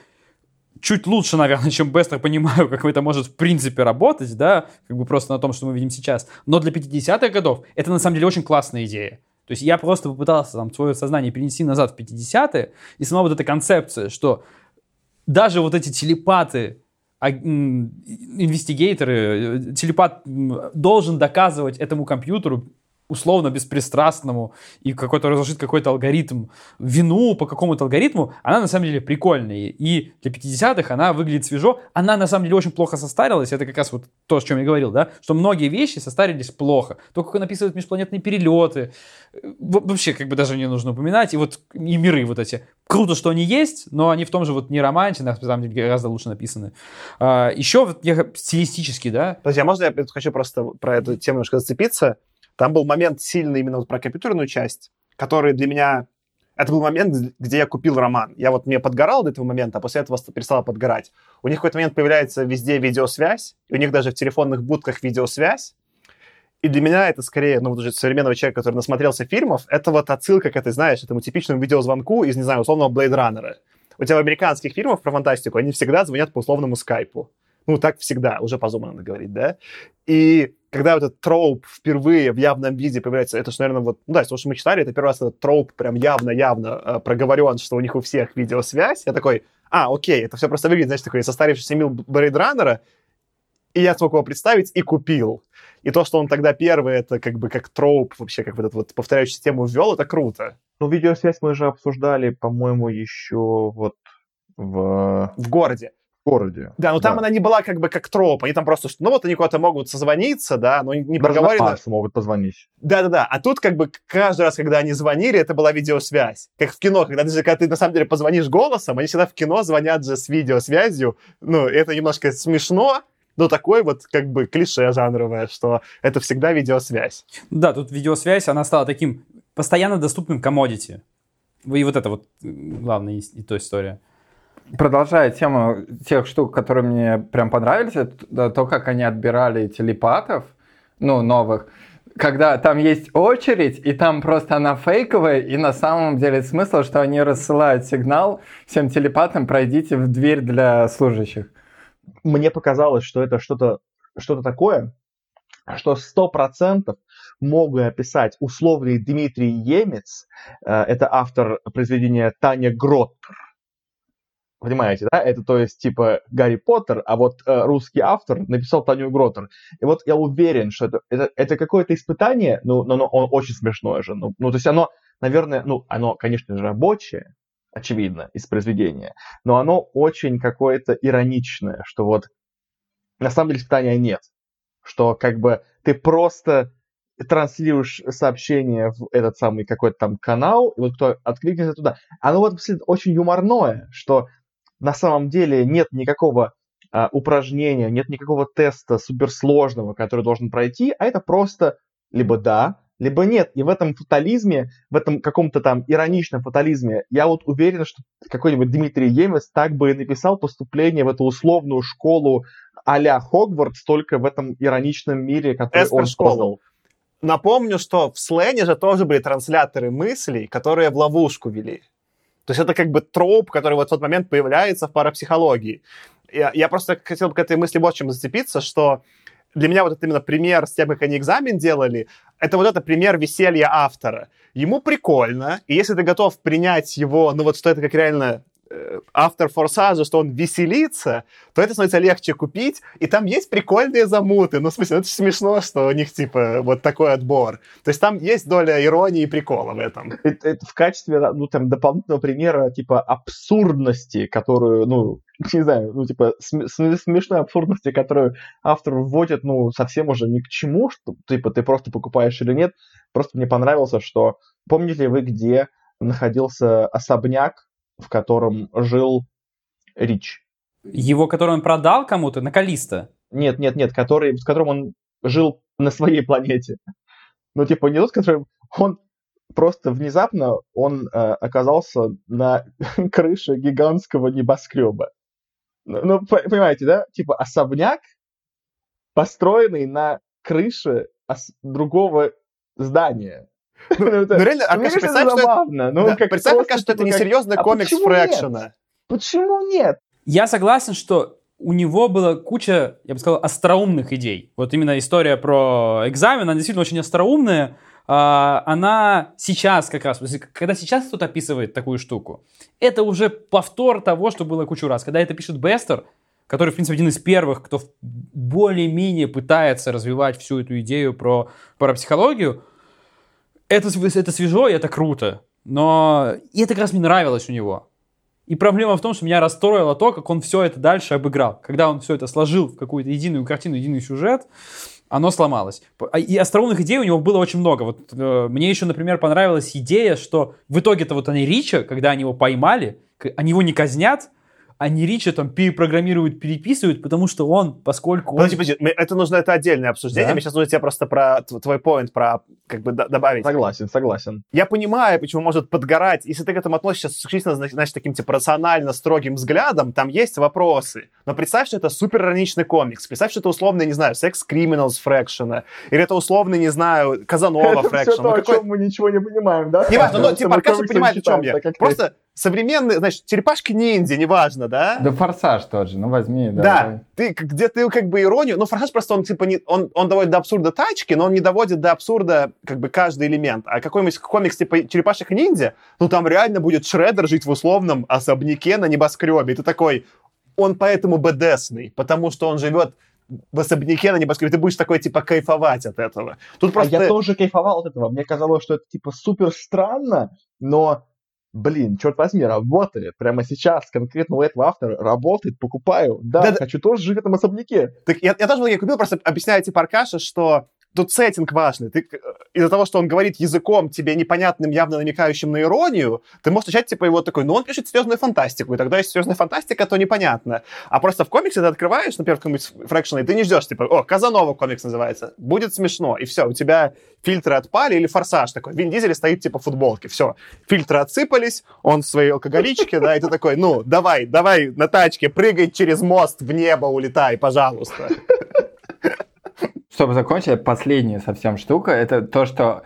чуть лучше, наверное, чем Бестер понимаю, (laughs) как это может в принципе работать, да, как бы просто на том, что мы видим сейчас. Но для 50-х годов это на самом деле очень классная идея. То есть я просто попытался там свое сознание перенести назад в 50-е, и сама вот эта концепция, что даже вот эти телепаты, а, инвестигейторы, э, телепат должен доказывать этому компьютеру условно беспристрастному и какой-то разложить какой-то алгоритм, вину по какому-то алгоритму, она на самом деле прикольная. И для 50-х она выглядит свежо. Она на самом деле очень плохо состарилась. Это как раз вот то, о чем я говорил, да, что многие вещи состарились плохо. То, как он описывает межпланетные перелеты, вообще как бы даже не нужно упоминать. И вот и миры вот эти. Круто, что они есть, но они в том же вот не романте, на самом деле гораздо лучше написаны. А, еще вот я стилистически, да. Подожди, а можно я хочу просто про эту тему немножко зацепиться? Там был момент сильный именно вот про компьютерную часть, который для меня... Это был момент, где я купил роман. Я вот мне подгорал до этого момента, а после этого перестала подгорать. У них в какой-то момент появляется везде видеосвязь, и у них даже в телефонных будках видеосвязь. И для меня это скорее, ну, вот уже современного человека, который насмотрелся фильмов, это вот отсылка к этой, знаешь, этому типичному видеозвонку из, не знаю, условного Blade Runner. У тебя в американских фильмах про фантастику они всегда звонят по условному скайпу. Ну, так всегда, уже по зуму надо говорить, да? И когда этот троп впервые в явном виде появляется, это же, наверное, вот, ну да, то, что мы читали, это первый раз этот троп прям явно-явно э, проговорен, что у них у всех видеосвязь. Я такой, а, окей, это все просто выглядит, знаешь, такой состарившийся мил Брейдраннера, и я смог его представить и купил. И то, что он тогда первый, это как бы как троп вообще, как вот эту вот повторяющую систему ввел, это круто. Ну, видеосвязь мы же обсуждали, по-моему, еще вот в... В городе городе. Да, но там да. она не была как бы как троп. Они там просто, ну вот они куда-то могут созвониться, да, но не Даже проговорено. могут позвонить. Да-да-да. А тут как бы каждый раз, когда они звонили, это была видеосвязь. Как в кино, когда даже когда ты на самом деле позвонишь голосом, они всегда в кино звонят же с видеосвязью. Ну, это немножко смешно, но такой вот как бы клише жанровое, что это всегда видеосвязь. Да, тут видеосвязь, она стала таким постоянно доступным комодити. И вот это вот главная и то история продолжая тему тех штук, которые мне прям понравились, это то, как они отбирали телепатов, ну, новых, когда там есть очередь, и там просто она фейковая, и на самом деле смысл, что они рассылают сигнал всем телепатам, пройдите в дверь для служащих. Мне показалось, что это что-то что такое, что сто процентов могу описать условный Дмитрий Емец, э, это автор произведения Таня Гроттер, Понимаете, да? Это то есть типа Гарри Поттер, а вот э, русский автор написал Таню Гротер. И вот я уверен, что это, это, это какое-то испытание, ну, но, но он очень смешное же. Ну, ну, то есть оно, наверное, ну, оно, конечно же, рабочее, очевидно, из произведения, но оно очень какое-то ироничное, что вот на самом деле испытания нет, что как бы ты просто транслируешь сообщение в этот самый какой-то там канал, и вот кто откликнется туда. Оно вот очень юморное, что на самом деле нет никакого а, упражнения, нет никакого теста суперсложного, который должен пройти, а это просто либо да, либо нет. И в этом фатализме, в этом каком-то там ироничном фатализме, я вот уверен, что какой-нибудь Дмитрий Емец так бы и написал поступление в эту условную школу а-ля Хогвартс, только в этом ироничном мире, который Эспер он создал. Напомню, что в слене же тоже были трансляторы мыслей, которые в ловушку вели. То есть это как бы троп, который вот в тот момент появляется в парапсихологии. Я, я просто хотел бы к этой мысли вот чем зацепиться, что для меня вот это именно пример с тем, как они экзамен делали, это вот это пример веселья автора. Ему прикольно, и если ты готов принять его, ну вот что это как реально автор форсажа, что он веселится, то это становится легче купить, и там есть прикольные замуты. Ну, в смысле, это смешно, что у них, типа, вот такой отбор. То есть там есть доля иронии и прикола в этом. Это, это в качестве, ну, там, дополнительного примера, типа, абсурдности, которую, ну, (laughs) не знаю, ну, типа, см- см- смешной абсурдности, которую автор вводит, ну, совсем уже ни к чему, что, типа, ты просто покупаешь или нет. Просто мне понравился, что, помните ли вы, где находился особняк, в котором жил Рич? Его, который он продал кому-то, на Калиста. Нет, нет, нет, который, с которым он жил на своей (laughs) планете. Ну, типа, не тот, который... Он просто внезапно он э, оказался на (laughs) крыше гигантского небоскреба. Ну, ну, по- понимаете, да? Типа особняк, построенный на крыше другого здания. Ну, это- Ну, реально, ну, мне Аркаша, представь, что это-. Ну, Да, как представь просто, пока, что это типа, не как- серьезный а комикс нет? Фрэкшена. Почему нет? Я согласен, что у него была куча, я бы сказал, остроумных идей. Вот именно история про экзамен, она действительно очень остроумная. А, Она сейчас как раз, когда сейчас кто-то описывает такую штуку, это уже повтор того, что было кучу раз. Когда это пишет Бестер, который, в принципе, один из первых, кто более-менее пытается развивать всю эту идею про парапсихологию, это, это свежо и это круто. Но и это как раз мне нравилось у него. И проблема в том, что меня расстроило то, как он все это дальше обыграл. Когда он все это сложил в какую-то единую картину, единый сюжет, оно сломалось. А- И остроумных идей у него было очень много. Вот э, мне еще, например, понравилась идея, что в итоге-то вот они Рича, когда они его поймали, они его не казнят, они Рича там перепрограммируют, переписывают, потому что он, поскольку он... Подожди, подожди, мы- это нужно, это отдельное обсуждение. Да. Мне сейчас нужно тебе просто про твой поинт, про как бы добавить. Согласен, согласен. Я понимаю, почему может подгорать. Если ты к этому относишься исключительно, зна- значит, таким типа рационально строгим взглядом, там есть вопросы. Но представь, что это супер ироничный комикс. Представь, что это условно, не знаю, Sex Criminals Фрэкшена. Или это условно, не знаю, Казанова (laughs) Это все Фрэкшена. то, Ну, о чем мы ничего не понимаем, да? Неважно, но Что типа комиксы понимает, о чем я. Просто современные, значит, черепашки-ниндзя, неважно, да? Да форсаж тот же, ну возьми, да. Да, ты, где ты как бы иронию, ну, Форсаж просто он типа не, он, он доводит до абсурда тачки, но он не доводит до абсурда как бы каждый элемент. А какой-нибудь комикс типа Черепашек ниндзя, ну там реально будет Шреддер жить в условном особняке на небоскребе. И ты такой, он поэтому БДСный, потому что он живет в особняке на небоскребе. Ты будешь такой типа кайфовать от этого. Тут А просто... я тоже кайфовал от этого. Мне казалось, что это типа супер странно, но, блин, черт возьми, работает. Прямо сейчас конкретно у этого автора работает, покупаю. Да, Да-да. хочу тоже жить в этом особняке. Так я, я тоже многие купил, просто объясняю типа Аркаша, что тут сеттинг важный. Ты, э, из-за того, что он говорит языком тебе непонятным, явно намекающим на иронию, ты можешь начать типа его такой, ну он пишет серьезную фантастику, и тогда если серьезная фантастика, то непонятно. А просто в комиксе ты открываешь, например, какой-нибудь Фрэкшн, и ты не ждешь, типа, о, Казанова комикс называется, будет смешно, и все, у тебя фильтры отпали, или форсаж такой, Вин Дизель стоит типа в футболке, все, фильтры отсыпались, он в своей алкоголичке, да, и ты такой, ну, давай, давай на тачке, прыгай через мост в небо, улетай, пожалуйста. Чтобы закончить, последняя совсем штука, это то, что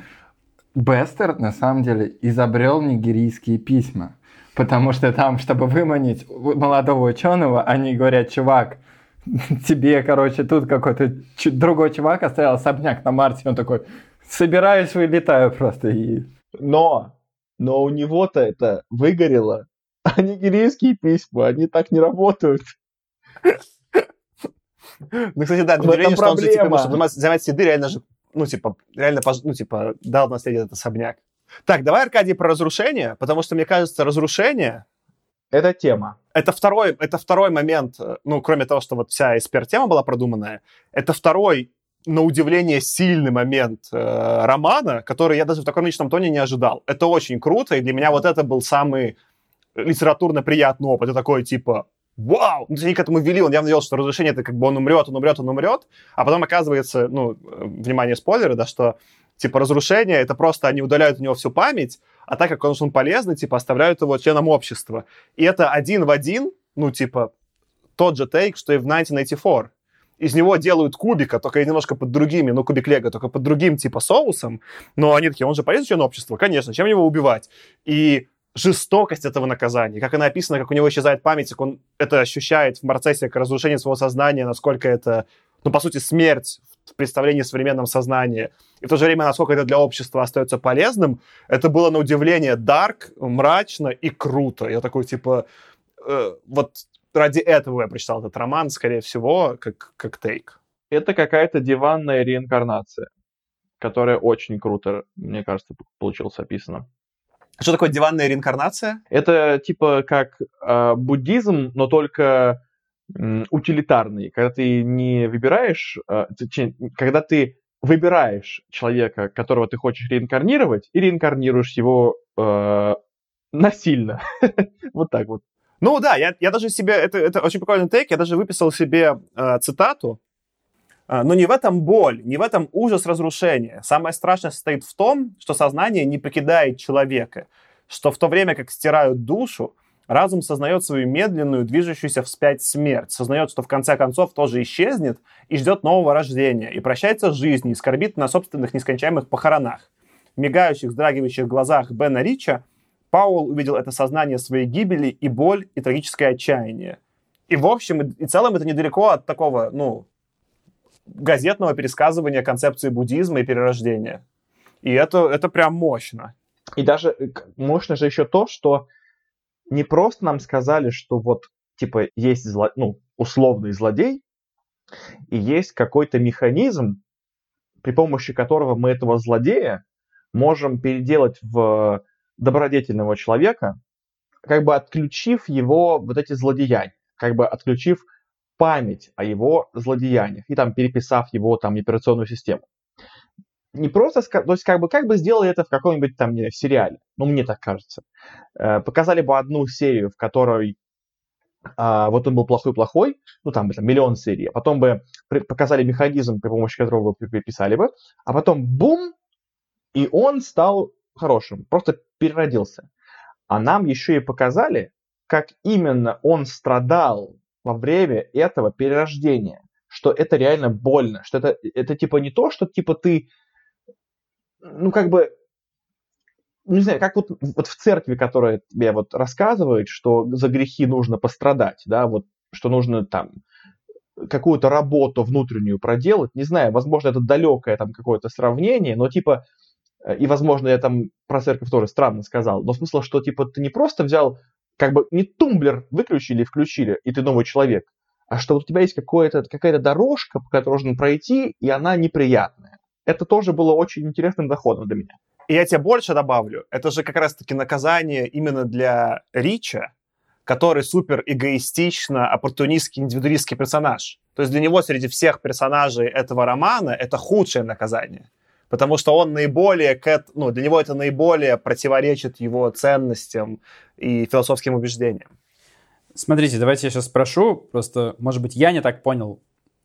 Бестер на самом деле изобрел нигерийские письма. Потому что там, чтобы выманить молодого ученого, они говорят, чувак, (laughs) тебе, короче, тут какой-то другой чувак оставил особняк на Марсе. Он такой, собираюсь, вылетаю просто. И... Но, но у него-то это выгорело. (laughs) А нигерийские письма, они так не работают. Ну, кстати, да, В удивление, что он типа, чтобы занимать- следы, реально же, ну, типа, реально, ну, типа, дал наследие этот особняк. Так, давай, Аркадий, про разрушение, потому что, мне кажется, разрушение Это тема. это второй, это второй момент, э, ну, кроме того, что вот вся эспер-тема была продуманная, это второй, на удивление, сильный момент э, романа, который я даже в таком личном тоне не ожидал. Это очень круто, и для меня вот это был самый литературно приятный опыт. Это такой, типа, вау! Ну, то есть они к этому вели, он явно делал, что разрушение, это как бы он умрет, он умрет, он умрет, а потом оказывается, ну, э, внимание, спойлеры, да, что, типа, разрушение, это просто они удаляют у него всю память, а так как он, он полезный, типа, оставляют его членом общества. И это один в один, ну, типа, тот же тейк, что и в 1984. Из него делают кубика, только немножко под другими, ну, кубик Лего, только под другим, типа, соусом. Но они такие, он же полезный член общества, конечно, чем его убивать? И жестокость этого наказания, как она описана, как у него исчезает память, как он это ощущает в процессе разрушение своего сознания, насколько это, ну, по сути, смерть в представлении современном сознании. И в то же время, насколько это для общества остается полезным, это было на удивление дарк, мрачно и круто. Я такой, типа, э, вот ради этого я прочитал этот роман, скорее всего, как, как тейк. Это какая-то диванная реинкарнация, которая очень круто, мне кажется, получилась описана. Что такое диванная реинкарнация? Это типа как э, буддизм, но только м, утилитарный. Когда ты не выбираешь, э, точнее, когда ты выбираешь человека, которого ты хочешь реинкарнировать, и реинкарнируешь его э, насильно. (laughs) Вот так вот. Ну да, я, я даже себе, это, это очень прикольный тейк, я даже выписал себе э, цитату, Э, но не в этом боль, не в этом ужас разрушения. Самое страшное состоит в том, что сознание не покидает человека, что в то время, как стирают душу, разум сознает свою медленную, движущуюся вспять смерть, сознает, что в конце концов тоже исчезнет и ждет нового рождения, и прощается с жизнью, и скорбит на собственных нескончаемых похоронах. В мигающих, вздрагивающих глазах Бена Рича Паул увидел это сознание своей гибели и боль, и трагическое отчаяние. И в общем и целом это недалеко от такого, ну, газетного пересказывания концепции буддизма и перерождения. И это, это прям мощно. И даже э, мощно же еще то, что не просто нам сказали, что вот, типа, есть зло- ну, условный злодей, и есть какой-то механизм, при помощи которого мы этого злодея можем переделать в добродетельного человека, как бы отключив его вот эти злодеяния, как бы отключив память о его злодеяниях и там переписав его там операционную систему. Не просто, то есть как бы, как бы сделали это в каком-нибудь там сериале, ну мне так кажется. Э, показали бы одну серию, в которой а, вот он был плохой-плохой, ну там, там миллион серий, а потом бы показали механизм, при помощи которого вы переписали бы, а потом бум, и он стал хорошим, просто переродился. А нам еще и показали, как именно он страдал во время этого перерождения, что это реально больно, что это, это типа не то, что типа ты, ну как бы, не знаю, как вот, вот в церкви, которая тебе вот рассказывает, что за грехи нужно пострадать, да, вот, что нужно там какую-то работу внутреннюю проделать, не знаю, возможно, это далекое там какое-то сравнение, но типа, э, и, возможно, я там про церковь тоже странно сказал, но смысл, что типа ты не просто взял, как бы не тумблер выключили и включили, и ты новый человек, а что вот у тебя есть какая-то дорожка, по которой нужно пройти, и она неприятная. Это тоже было очень интересным доходом для меня. И я тебе больше добавлю, это же как раз-таки наказание именно для Рича, который супер эгоистично, оппортунистский, индивидуалистский персонаж. То есть для него среди всех персонажей этого романа это худшее наказание. Потому что он наиболее, к ну, для него это наиболее противоречит его ценностям и философским убеждениям. Смотрите, давайте я сейчас спрошу, просто, может быть, я не так понял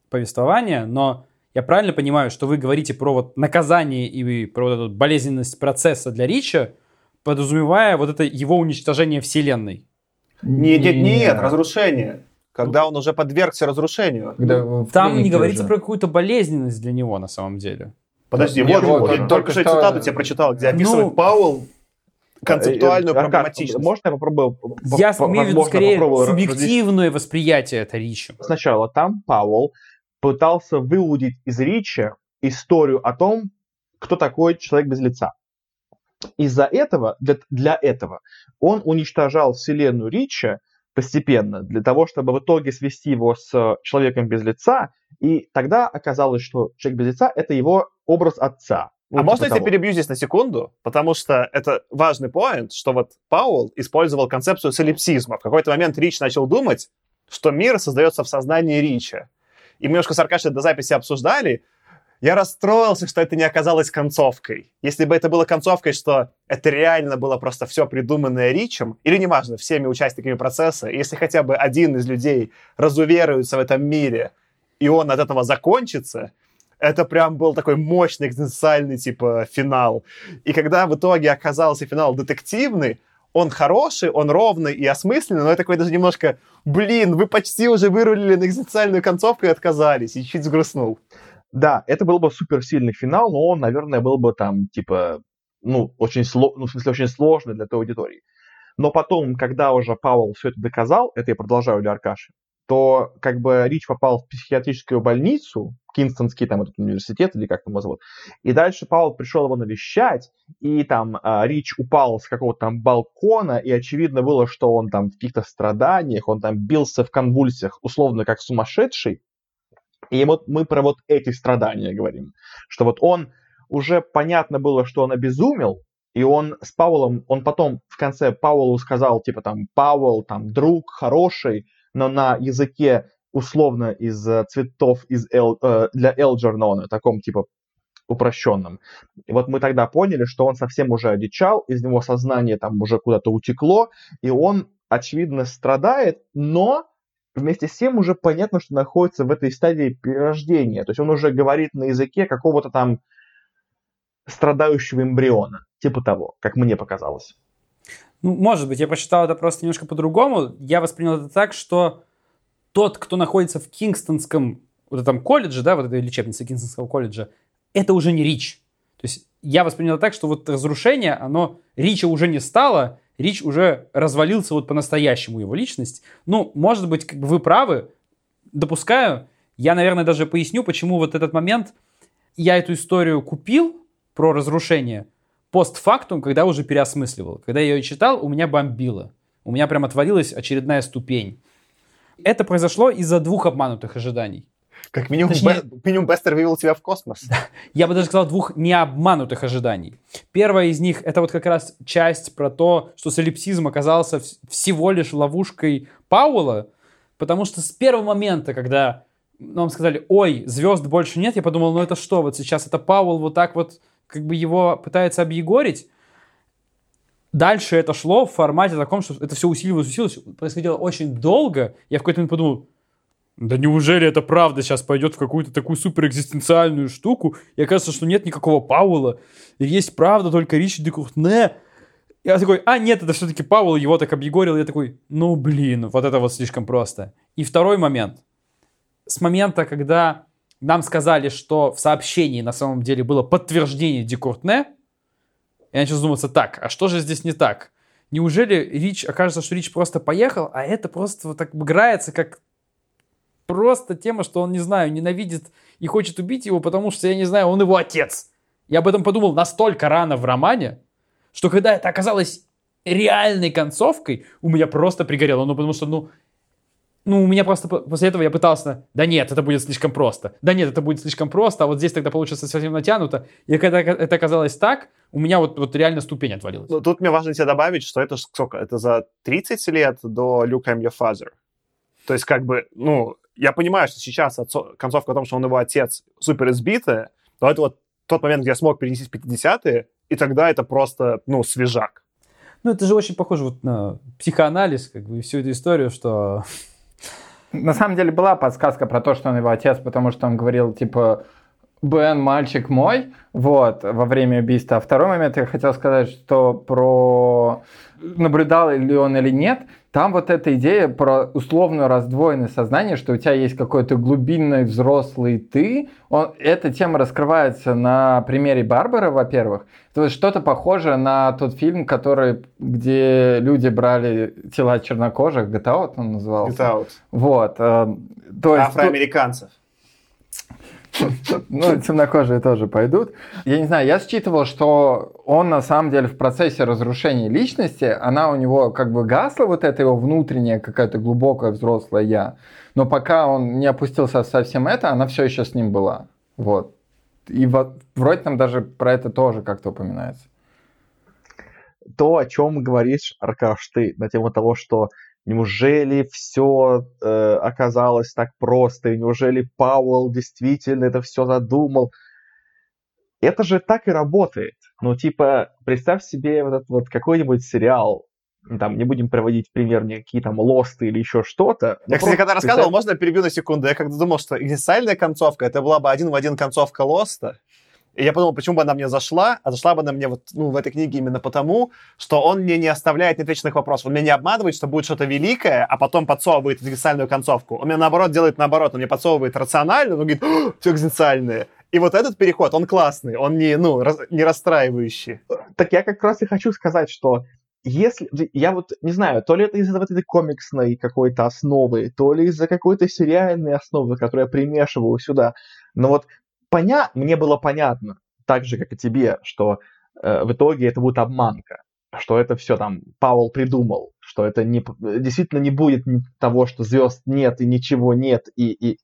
повествование, но я правильно понимаю, что вы говорите про вот наказание и про вот эту болезненность процесса для Рича, подразумевая вот это его уничтожение вселенной? Нет, нет, нет, разрушение. Когда он уже подвергся разрушению. Когда в Там не говорится уже. про какую-то болезненность для него на самом деле. Подожди, Нет, вот, вот только что что- цитату тебе прочитал, где описывает Ну, Пауэлл концептуальную Э, Аркад, проблематичность. Можно я попробую? Я по- имею в виду скорее субъективное восприятие это Рича. Сначала там Пауэлл пытался выудить из Рича историю о том, кто такой человек без лица. Из-за этого, для, для этого, он уничтожал вселенную Рича постепенно, для того, чтобы в итоге свести его с человеком без лица, и тогда оказалось, что человек без лица – это его образ отца. а типа можно я тебя перебью здесь на секунду? Потому что это важный поинт, что вот Пауэлл использовал концепцию солипсизма. В какой-то момент Рич начал думать, что мир создается в сознании Рича. И мы немножко саркашно до записи обсуждали. Я расстроился, что это не оказалось концовкой. Если бы это было концовкой, что это реально было просто все придуманное Ричем, или неважно, всеми участниками процесса, если хотя бы один из людей разуверуется в этом мире, и он от этого закончится, это прям был такой мощный экзистенциальный, типа, финал. И когда в итоге оказался финал детективный, он хороший, он ровный и осмысленный, но я такой даже немножко, блин, вы почти уже вырулили на экзистенциальную концовку и отказались, и чуть сгрустнул. Да, это был бы суперсильный финал, но он, наверное, был бы там, типа, ну, очень, сло... ну, в смысле, очень сложный для той аудитории. Но потом, когда уже Пауэлл все это доказал, это я продолжаю для Аркаши, то как бы Рич попал в психиатрическую больницу, Кинстонский там этот университет, или как там его зовут, и дальше Пауэлл пришел его навещать, и там а, Рич упал с какого-то там балкона, и очевидно было, что он там в каких-то страданиях, он там бился в конвульсиях, условно как сумасшедший, и вот мы про вот эти страдания говорим, что вот он уже понятно было, что он обезумел, и он с Пауэллом, он потом в конце Пауэллу сказал, типа там, Пауэлл, там, друг хороший, но на языке условно из э, цветов из Эл- э, для Элджернона, таком типа упрощенном. И вот мы тогда поняли, что он совсем уже одичал, из него сознание там уже куда-то утекло, и он, очевидно, страдает, но вместе с тем уже понятно, что находится в этой стадии перерождения. То есть он уже говорит на языке какого-то там страдающего эмбриона. Типа того, как мне показалось. Ну, может быть, я посчитал это просто немножко по-другому. Я воспринял это так, что тот, кто находится в Кингстонском вот этом колледже, да, вот этой лечебнице Кингстонского колледжа, это уже не Рич. То есть я воспринял так, что вот разрушение, оно Рича уже не стало, Рич уже развалился вот по-настоящему его личность. Ну, может быть, как бы вы правы, допускаю. Я, наверное, даже поясню, почему вот этот момент я эту историю купил про разрушение постфактум, когда уже переосмысливал. Когда я ее читал, у меня бомбило. У меня прям отвалилась очередная ступень. Это произошло из-за двух обманутых ожиданий. Как минимум, Точнее- Бе- минимум Бестер вывел тебя в космос. (laughs) Я бы даже сказал двух необманутых ожиданий. Первое из них это вот как раз часть про то, что солипсизм оказался вс- всего лишь ловушкой Пауэлла, потому что с первого момента, когда нам сказали, ой, звезд больше нет, я подумал, ну это что, вот сейчас это Пауэлл вот так вот как бы его пытается объегорить. Дальше это шло в формате таком, что это все усиливалось, усиливалось, происходило очень долго. Я в какой-то момент подумал, да неужели это правда сейчас пойдет в какую-то такую суперэкзистенциальную штуку, и окажется, что нет никакого Пауэлла, есть правда только Ричард Декуртне. Я такой, а нет, это все-таки Пауэлл его так объегорил. Я такой, ну блин, вот это вот слишком просто. И второй момент. С момента, когда нам сказали, что в сообщении на самом деле было подтверждение Декуртне, я начал задуматься, так, а что же здесь не так? Неужели Рич, окажется, что Рич просто поехал, а это просто вот так играется, как просто тема, что он, не знаю, ненавидит и хочет убить его, потому что, я не знаю, он его отец. Я об этом подумал настолько рано в романе, что когда это оказалось реальной концовкой, у меня просто пригорело. Ну, потому что, ну, ну, у меня просто по- после этого я пытался, да нет, это будет слишком просто. Да нет, это будет слишком просто, а вот здесь тогда получится совсем натянуто. И когда это оказалось так, у меня вот, вот реально ступень отвалилась. Ну, тут мне важно тебе добавить, что это сколько? Это за 30 лет до Luke I'm Your Father. То есть, как бы, ну, я понимаю, что сейчас отцо- концовка о том, что он его отец супер избитая, но это вот тот момент, где я смог перенести в 50-е, и тогда это просто, ну, свежак. Ну, это же очень похоже вот на психоанализ, как бы, всю эту историю, что (laughs) На самом деле была подсказка про то, что он его отец, потому что он говорил, типа, Бен, мальчик мой, вот, во время убийства. А второй момент я хотел сказать, что про наблюдал ли он или нет, там вот эта идея про условную раздвоенность сознания, что у тебя есть какой-то глубинный взрослый ты, он, эта тема раскрывается на примере Барбары, во-первых. То есть что-то похожее на тот фильм, который, где люди брали тела чернокожих, Get Out он назывался. Get Out. Вот. э, то есть, Афроамериканцев. Ну, темнокожие тоже пойдут. Я не знаю, я считывал, что он на самом деле в процессе разрушения личности, она у него как бы гасла, вот это его внутренняя какая-то глубокая взрослая я. Но пока он не опустился совсем это, она все еще с ним была. Вот. И вот вроде там даже про это тоже как-то упоминается. То, о чем говоришь, Аркаш, ты на тему того, что неужели все э, оказалось так просто, и неужели Пауэлл действительно это все задумал? Это же так и работает. Ну, типа, представь себе вот этот вот какой-нибудь сериал, там, не будем приводить пример никакие там лосты или еще что-то. Я, кстати, когда рассказывал, представь... можно я перебью на секунду? Я когда думал, что изначальная концовка, это была бы один в один концовка лоста, и я подумал, почему бы она мне зашла, а зашла бы она мне вот ну, в этой книге именно потому, что он мне не оставляет неотвеченных вопросов. Он меня не обманывает, что будет что-то великое, а потом подсовывает экзистенциальную концовку. Он меня, наоборот, делает наоборот. Он мне подсовывает рационально, но говорит, все экзистенциальное. И вот этот переход, он классный, он не, ну, раз, не расстраивающий. Так я как раз и хочу сказать, что если, я вот не знаю, то ли это из-за вот этой комиксной какой-то основы, то ли из-за какой-то сериальной основы, которую я примешиваю сюда, но вот поня... мне было понятно, так же, как и тебе, что э, в итоге это будет обманка, что это все там Пауэлл придумал, что это не, действительно не будет того, что звезд нет и ничего нет, и, и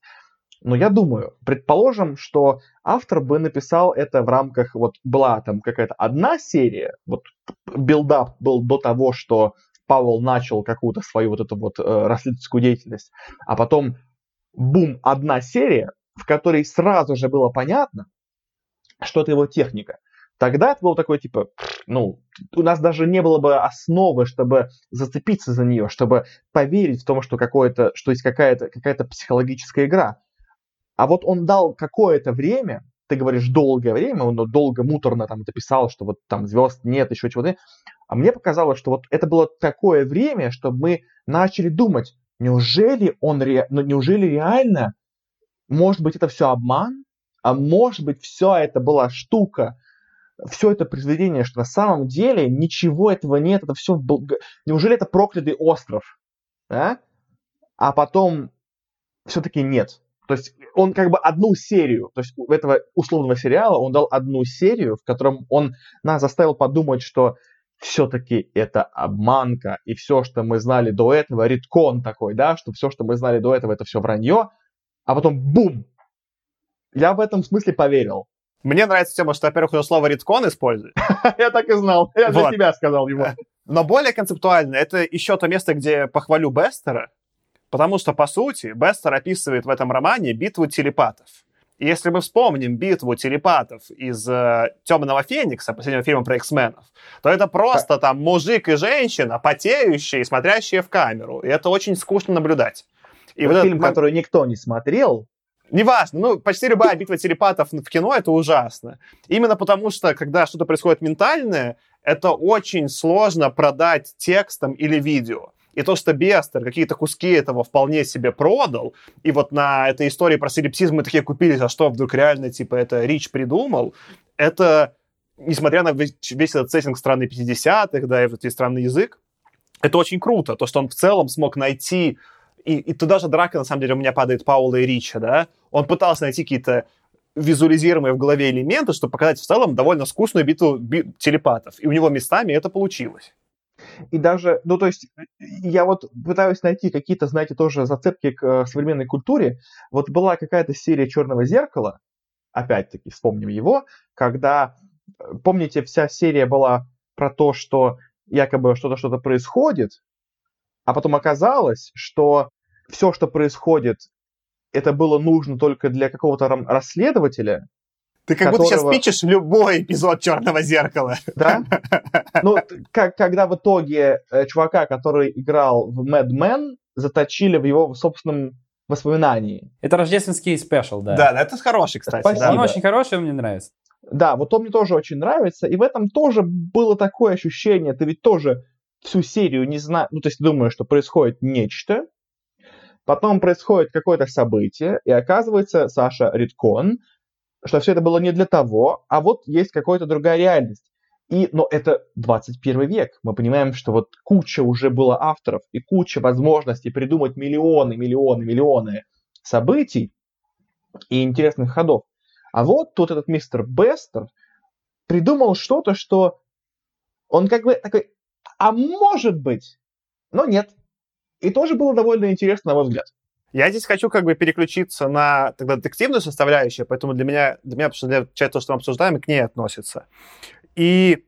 но я думаю, предположим, что автор бы написал это в рамках, вот была там какая-то одна серия, вот build-up был до того, что Пауэлл начал какую-то свою вот эту вот э, расследовательскую деятельность, а потом бум, одна серия, в которой сразу же было понятно, что это его техника. Тогда это было такое, типа, ну, у нас даже не было бы основы, чтобы зацепиться за нее, чтобы поверить в том, что, какое-то, что есть какая-то какая психологическая игра. А вот он дал какое-то время, ты говоришь долгое время, он долго, муторно там это писал, что вот там звезд нет, еще чего-то. А мне показалось, что вот это было такое время, чтобы мы начали думать, неужели он ре... ну, неужели реально, может быть, это все обман, а может быть, все это была штука, все это произведение, что на самом деле ничего этого нет, это все... Неужели это проклятый остров? Да? А потом все-таки нет. То есть он как бы одну серию, то есть у этого условного сериала он дал одну серию, в котором он нас заставил подумать, что все-таки это обманка, и все, что мы знали до этого, редкон такой, да, что все, что мы знали до этого, это все вранье, а потом бум! Я в этом смысле поверил. Мне нравится тема, что, во-первых, уже слово редкон использует. (laughs) Я так и знал. Я для тебя сказал его. Но более концептуально, это еще то место, где похвалю Бестера, Потому что, по сути, Бестер описывает в этом романе битву телепатов. И если мы вспомним битву телепатов из э, «Темного Феникса», последнего фильма про X-менов, то это просто там мужик и женщина, потеющие и смотрящие в камеру. И это очень скучно наблюдать. И вот фильм, этот... который никто не смотрел, Неважно, ну, почти любая битва телепатов в кино — это ужасно. Именно потому что, когда что-то происходит ментальное, это очень сложно продать текстом или видео. И то, что Бестер какие-то куски этого вполне себе продал, и вот на этой истории про солипсизм мы такие купились, а что вдруг реально, типа, это Рич придумал, это, несмотря на весь, весь этот сеттинг страны 50-х, да, и вот весь странный язык, это очень круто, то, что он в целом смог найти, и, и туда же драка, на самом деле, у меня падает Паула и Рича, да, он пытался найти какие-то визуализируемые в голове элементы, чтобы показать в целом довольно скучную битву би- телепатов. И у него местами это получилось. И даже, ну, то есть, я вот пытаюсь найти какие-то, знаете, тоже зацепки к э, современной культуре. Вот была какая-то серия «Черного зеркала», опять-таки вспомним его, когда, э, помните, вся серия была про то, что якобы что-то что-то происходит, а потом оказалось, что все, что происходит, это было нужно только для какого-то расследователя, ты как которого... будто сейчас пичешь любой эпизод Черного зеркала. Да? (laughs) Ну, как, когда в итоге э, чувака, который играл в Mad Men, заточили в его собственном воспоминании. Это рождественский спешл, да. Да, это хороший, кстати. Спасибо. Да. Он очень хороший, он мне нравится. Да, вот он мне тоже очень нравится, и в этом тоже было такое ощущение, ты ведь тоже всю серию не знаешь, ну, то есть думаешь, что происходит нечто, потом происходит какое-то событие, и оказывается, Саша Риткон что все это было не для того, а вот есть какая-то другая реальность. И, но это 21 век. Мы понимаем, что вот куча уже было авторов и куча возможностей придумать миллионы, миллионы, миллионы событий и интересных ходов. А вот тут этот мистер Бестер придумал что-то, что он как бы такой, а может быть, но нет. И тоже было довольно интересно, на мой взгляд. Я здесь хочу как бы переключиться на тогда детективную составляющую, поэтому для меня, для меня, для часть то, что мы обсуждаем, к ней относится. И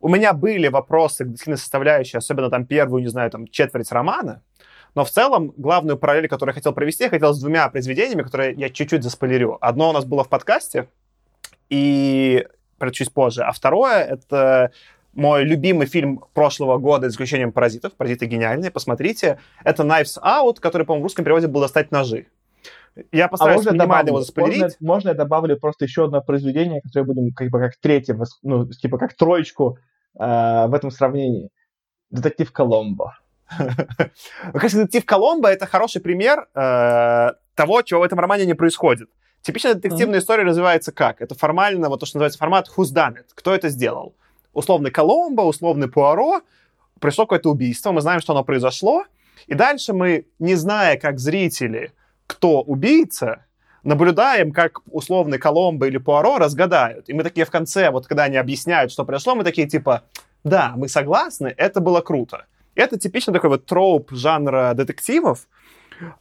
у меня были вопросы к детективной составляющей, особенно там первую, не знаю, там четверть романа, но в целом главную параллель, которую я хотел провести, я хотел с двумя произведениями, которые я чуть-чуть заспойлерю. Одно у нас было в подкасте, и про чуть позже. А второе — это мой любимый фильм прошлого года, с исключением «Паразитов». «Паразиты» гениальные, посмотрите. Это «Knives Out», который, по-моему, в русском переводе был «Достать ножи». Я А постараюсь можно я минимально добавлю? его заспойлерить. Можно, можно я добавлю просто еще одно произведение, которое будем как бы как третье, ну, типа как троечку э, в этом сравнении. Детектив Коломбо. (laughs) Ну, Конечно, детектив Коломбо — это хороший пример э, того, чего в этом романе не происходит. Типичная детективная история развивается как? Это формально, вот то, что называется формат «who's done it?» Кто это сделал? Условный Коломбо, условный Пуаро, пришло какое-то убийство, мы знаем, что оно произошло, и дальше мы, не зная, как зрители, кто убийца, наблюдаем, как условный Коломбо или Пуаро разгадают. И мы такие в конце, вот когда они объясняют, что произошло, мы такие типа, да, мы согласны, это было круто. Это типично такой вот троп жанра детективов,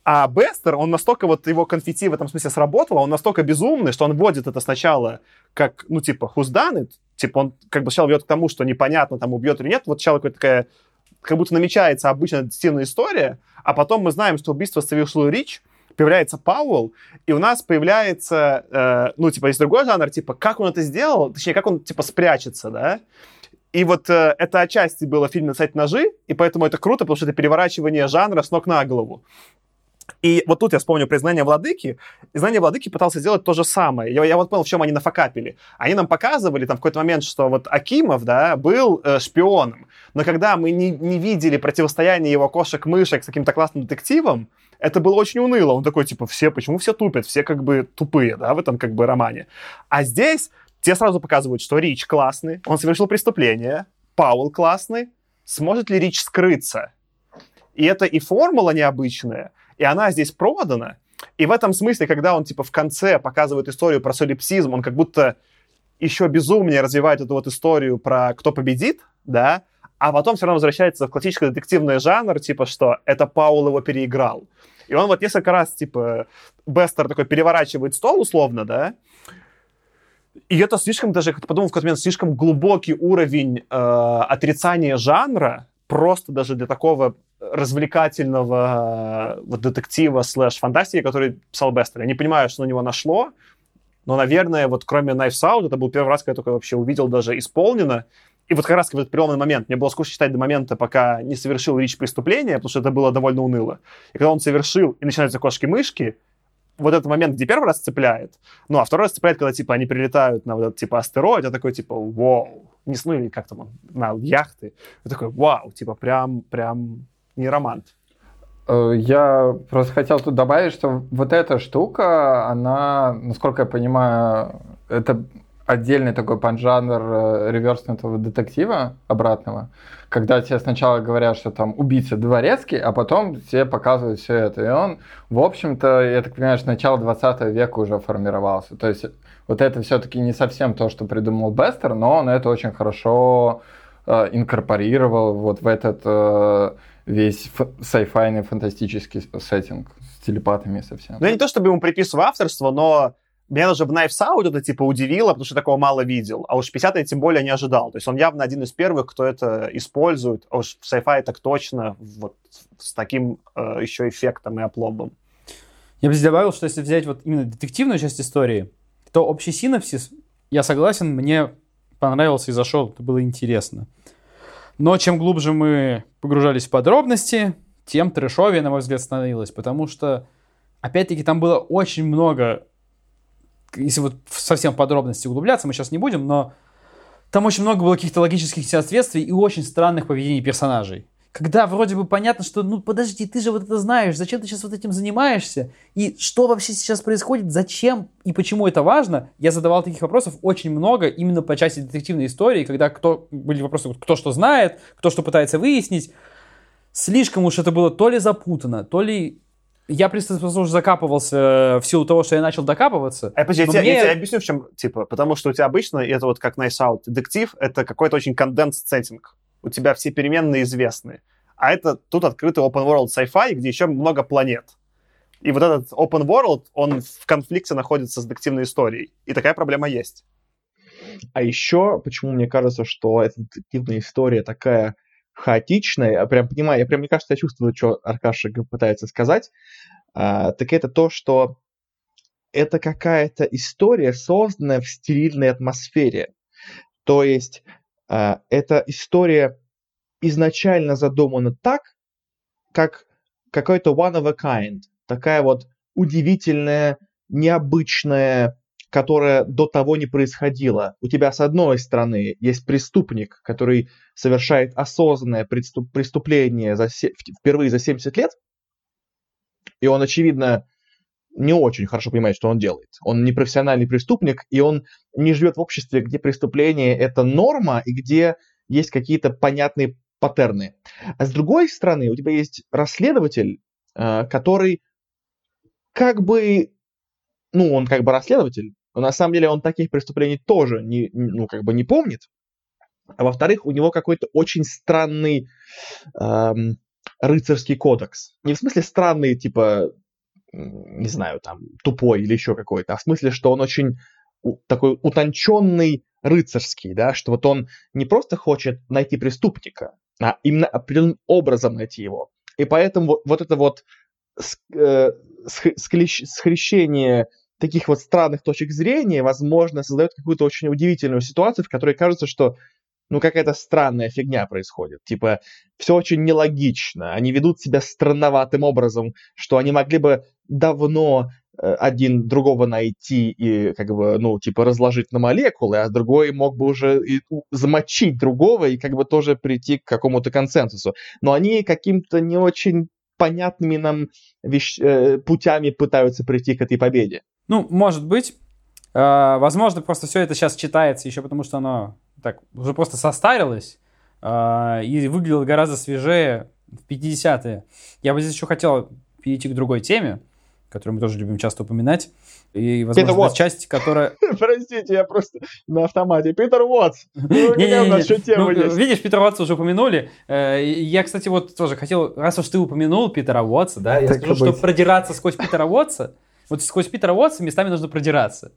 а Бестер, он настолько вот его конфетти в этом смысле сработало, он настолько безумный, что он вводит это сначала как, ну, типа, it? Типа, он как бы сначала ведет к тому, что непонятно, там, убьет или нет. Вот сначала какая-то такая, как будто намечается обычная детективная история, а потом мы знаем, что убийство совершил Рич, появляется Пауэлл, и у нас появляется, э, ну, типа, есть другой жанр, типа, как он это сделал, точнее, как он, типа, спрячется, да? И вот э, это отчасти было в фильме «Достать ножи», и поэтому это круто, потому что это переворачивание жанра с ног на голову. И вот тут я вспомню признание владыки. И знание владыки пытался сделать то же самое. Я, я вот понял, в чем они нафакапили. Они нам показывали там в какой-то момент, что вот Акимов, да, был э, шпионом. Но когда мы не, не видели противостояние его кошек-мышек с каким-то классным детективом, это было очень уныло. Он такой, типа, все, почему все тупят? Все как бы тупые, да, в этом как бы романе. А здесь тебе сразу показывают, что Рич классный, он совершил преступление, Пауэлл классный. Сможет ли Рич скрыться? И это и формула необычная, и она здесь продана. И в этом смысле, когда он, типа, в конце показывает историю про солипсизм, он как будто еще безумнее развивает эту вот историю про кто победит, да, а потом все равно возвращается в классический детективный жанр, типа, что это Паул его переиграл. И он вот несколько раз, типа, Бестер такой переворачивает стол условно, да, и это слишком даже, как подумал в какой-то момент, слишком глубокий уровень э, отрицания жанра, просто даже для такого развлекательного вот, детектива слэш фантастики, который писал Бестер. Я не понимаю, что на него нашло, но, наверное, вот кроме Knives Out, это был первый раз, когда я только вообще увидел даже исполнено. И вот как раз в этот переломный момент, мне было скучно читать до момента, пока не совершил Рич преступление, потому что это было довольно уныло. И когда он совершил, и начинаются кошки-мышки, вот этот момент, где первый раз цепляет, ну, а второй раз цепляет, когда, типа, они прилетают на вот этот, типа, астероид, я такой, типа, вау, не ну, или как там, он, на яхты. Я такой, вау, типа, прям, прям не романт. Э, Я просто хотел тут добавить, что вот эта штука, она, насколько я понимаю, это отдельный такой поджанр э, реверснутого детектива обратного, когда тебе сначала говорят, что там убийца дворецкий, а потом тебе показывают все это. И он, в общем-то, я так понимаю, что начало 20 века уже формировался. То есть вот это все-таки не совсем то, что придумал Бестер, но он это очень хорошо э, инкорпорировал вот в этот э, весь сайфайный фантастический сеттинг с телепатами совсем. Ну, я не то чтобы ему приписываю авторство, но меня даже в Knives Out это, типа, удивило, потому что такого мало видел. А уж 50 я тем более не ожидал. То есть он явно один из первых, кто это использует. А уж в sci-fi так точно, вот с таким э, еще эффектом и опломбом. Я бы здесь добавил, что если взять вот именно детективную часть истории, то общий синапсис, я согласен, мне понравился и зашел, это было интересно. Но чем глубже мы погружались в подробности, тем трэшовее, на мой взгляд, становилось, потому что, опять-таки, там было очень много, если вот совсем в подробности углубляться, мы сейчас не будем, но там очень много было каких-то логических несоответствий и очень странных поведений персонажей. Когда вроде бы понятно, что, ну подожди, ты же вот это знаешь, зачем ты сейчас вот этим занимаешься? И что вообще сейчас происходит, зачем и почему это важно? Я задавал таких вопросов очень много именно по части детективной истории, когда кто, были вопросы, кто что знает, кто что пытается выяснить. Слишком уж это было то ли запутано, то ли я просто уже закапывался в силу того, что я начал докапываться. А, подожди, я, тебе, я мне- тебе объясню, в чем, типа, потому что у тебя обычно, это вот как Nice Out, детектив, это какой-то очень конденс сеттинг. У тебя все переменные известны. А это тут открытый open world sci-fi, где еще много планет. И вот этот open world, он в конфликте находится с детективной историей. И такая проблема есть. А еще, почему мне кажется, что эта детективная история такая хаотичная, я прям понимаю, я прям, мне кажется, я чувствую, что Аркаша пытается сказать, а, так это то, что это какая-то история, созданная в стерильной атмосфере. То есть эта история изначально задумана так, как какой-то one of a kind, такая вот удивительная, необычная, которая до того не происходила. У тебя с одной стороны есть преступник, который совершает осознанное преступ- преступление за се- впервые за 70 лет, и он, очевидно, не очень хорошо понимает, что он делает. Он не профессиональный преступник, и он не живет в обществе, где преступление это норма, и где есть какие-то понятные паттерны. А с другой стороны, у тебя есть расследователь, э, который как бы, ну, он как бы расследователь, но на самом деле он таких преступлений тоже не, ну, как бы не помнит. А во-вторых, у него какой-то очень странный эм, рыцарский кодекс. Не в смысле странный, типа, не знаю, там, тупой или еще какой-то, а в смысле, что он очень такой утонченный рыцарский, да, что вот он не просто хочет найти преступника, а именно определенным образом найти его. И поэтому вот, вот это вот э, схрещение таких вот странных точек зрения, возможно, создает какую-то очень удивительную ситуацию, в которой кажется, что ну, какая-то странная фигня происходит. Типа, все очень нелогично. Они ведут себя странноватым образом, что они могли бы давно э, один другого найти и, как бы, ну, типа, разложить на молекулы, а другой мог бы уже и замочить другого и, как бы, тоже прийти к какому-то консенсусу. Но они каким-то не очень понятными нам вещ... Э, путями пытаются прийти к этой победе. Ну, может быть. Э, возможно, просто все это сейчас читается еще потому, что оно так уже просто состарилось э, и выглядело гораздо свежее в 50-е. Я бы здесь еще хотел перейти к другой теме, которую мы тоже любим часто упоминать. И, возможно, вот. часть, которая... (laughs) Простите, я просто на автомате. Питер Уотс. (laughs) Ну, ну? Видишь, Питера Уотса уже упомянули. Э, я, кстати, вот тоже хотел, раз уж ты упомянул Питера Уотса, да, я скажу, что продираться сквозь Питера Уотса, вот сквозь Питера Уотса местами нужно продираться.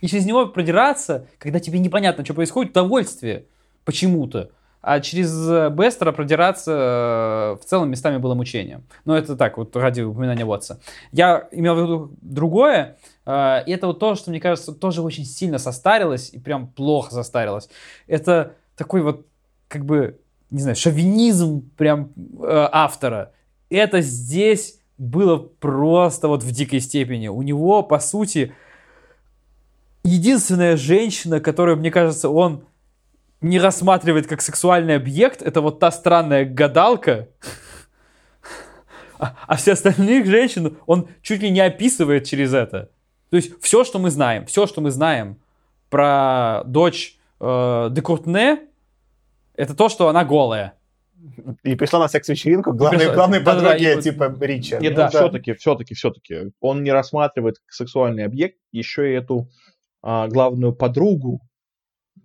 И через него продираться, когда тебе непонятно, что происходит, удовольствие почему-то. А через э, Бестера продираться э, в целом местами было мучением. Но это так, вот ради упоминания Уотса. Я имел в виду другое. Э, и это вот то, что, мне кажется, тоже очень сильно состарилось и прям плохо состарилось. Это такой вот, как бы, не знаю, шовинизм прям автора. Это здесь было просто вот в дикой степени. У него, по сути, единственная женщина, которую, мне кажется, он не рассматривает как сексуальный объект, это вот та странная гадалка. А, а все остальных женщин он чуть ли не описывает через это. То есть все, что мы знаем, все, что мы знаем про дочь э, Декуртне, это то, что она голая. И пришла на секс-вечеринку, главные да, подруги, да, да, типа Рича. Нет, ну, да. все-таки, все-таки, все-таки. Он не рассматривает как сексуальный объект еще и эту а, главную подругу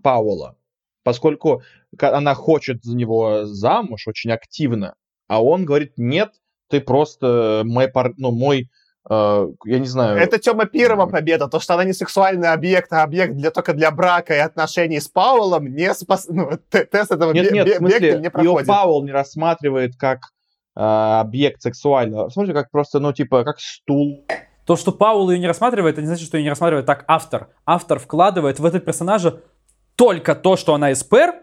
Пауэлла, поскольку она хочет за него замуж очень активно, а он говорит, нет, ты просто мой, пар... ну, мой Uh, я не знаю. Это Тёма Пирова победа, то, что она не сексуальный объект, а объект для, только для брака и отношений с Паулом, не спас... ну, тест этого нет, нет, в смысле, не проходит. Ее Паул не рассматривает как uh, объект сексуального, смотрите, как просто, ну, типа, как стул. То, что Паул ее не рассматривает, это не значит, что ее не рассматривает так автор. Автор вкладывает в этот персонажа только то, что она эспер,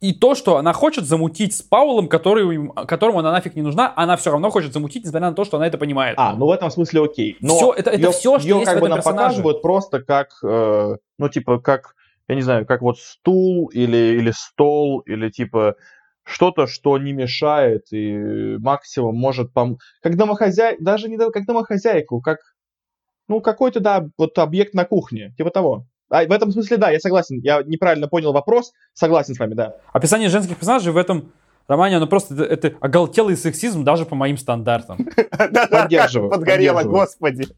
и то, что она хочет замутить с Паулом, который, которому она нафиг не нужна, она все равно хочет замутить, несмотря на то, что она это понимает. А, ну в этом смысле окей. Но все, это, это ее, все, что ее есть как в этом бы персонаже. показывают просто как, э, ну типа, как, я не знаю, как вот стул или, или стол, или типа что-то, что не мешает и максимум может помочь. Как домохозяй, даже не как домохозяйку, как, ну какой-то, да, вот объект на кухне, типа того. А, в этом смысле, да, я согласен. Я неправильно понял вопрос. Согласен с вами, да. Описание женских персонажей в этом романе, оно просто, это, это оголтелый сексизм даже по моим стандартам. (laughs) Поддерживаю. Подгорело, господи. (laughs)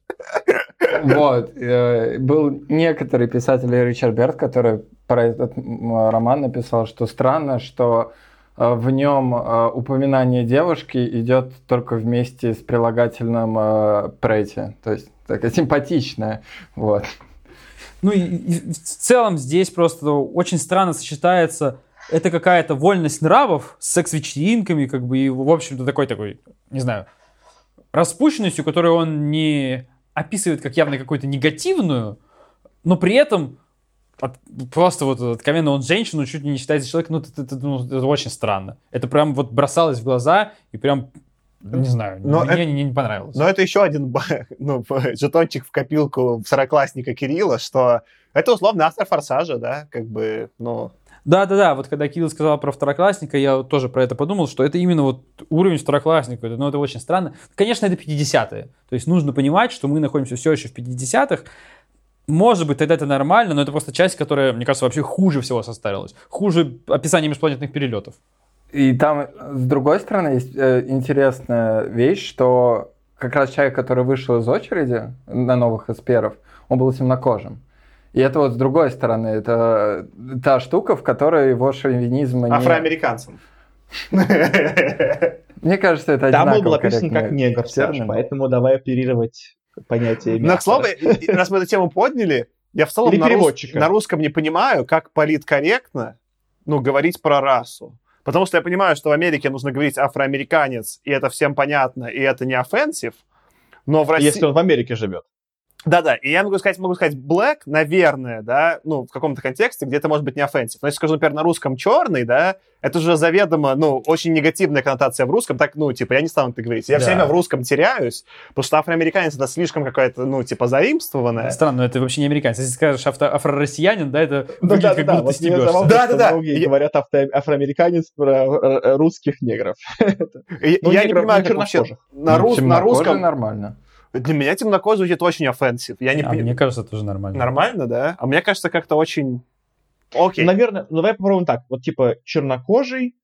Вот. Э, был некоторый писатель Ричард Берт, который про этот роман написал, что странно, что э, в нем э, упоминание девушки идет только вместе с прилагательным прети. То есть такая симпатичная. Вот. Ну и, и в целом здесь просто очень странно сочетается это какая-то вольность нравов с секс-вечеринками, как бы, и, в общем-то, такой-такой, не знаю, распущенностью, которую он не описывает как явно какую-то негативную, но при этом от, просто вот откровенно он женщину чуть ли не считает за человека, ну это, это, ну, это очень странно. Это прям вот бросалось в глаза и прям не знаю, но мне это, не, не понравилось. Но это еще один (laughs) ну, жетончик в копилку второклассника Кирилла, что это условно автор форсажа, да, как бы, ну... Да-да-да, вот когда Кирилл сказал про второклассника, я вот тоже про это подумал, что это именно вот уровень второклассника, но ну, это очень странно. Конечно, это 50-е, то есть нужно понимать, что мы находимся все еще в 50-х, может быть, тогда это нормально, но это просто часть, которая, мне кажется, вообще хуже всего состарилась. Хуже описания межпланетных перелетов. И там, с другой стороны, есть э, интересная вещь, что как раз человек, который вышел из очереди на новых эсперов, он был темнокожим. И это вот с другой стороны, это та штука, в которой его шовинизм... Не... Афроамериканцем. Мне кажется, это Там был написан как негр, Саш, поэтому давай оперировать понятие Но, к слову, раз мы эту тему подняли, я в целом на, рус... на русском не понимаю, как политкорректно ну, говорить про расу. Потому что я понимаю, что в Америке нужно говорить афроамериканец, и это всем понятно, и это не offensive, но в России... Если он в Америке живет. Да-да, и я могу сказать, могу сказать black, наверное, да, ну, в каком-то контексте, где это может быть не offensive. Но если скажу, например, на русском черный, да, это же заведомо, ну, очень негативная коннотация в русском, так, ну, типа, я не стану это говорить. Я да. все время в русском теряюсь, потому что афроамериканец это слишком какая-то, ну, типа, заимствованное. Странно, но это вообще не американец. Если скажешь авто, афро-россиянин, да, это да, выглядит да, как да, будто вот стебешься. Да, да, да. Многие я... говорят авто, афроамериканец про русских негров. Ну, я не понимаю, как вообще на русском... нормально. Для меня темнокожий звучит очень offensive. Я не а мне кажется, тоже нормально. Нормально, да? А мне кажется, как-то очень... Окей. Наверное, ну давай попробуем так. Вот типа чернокожий,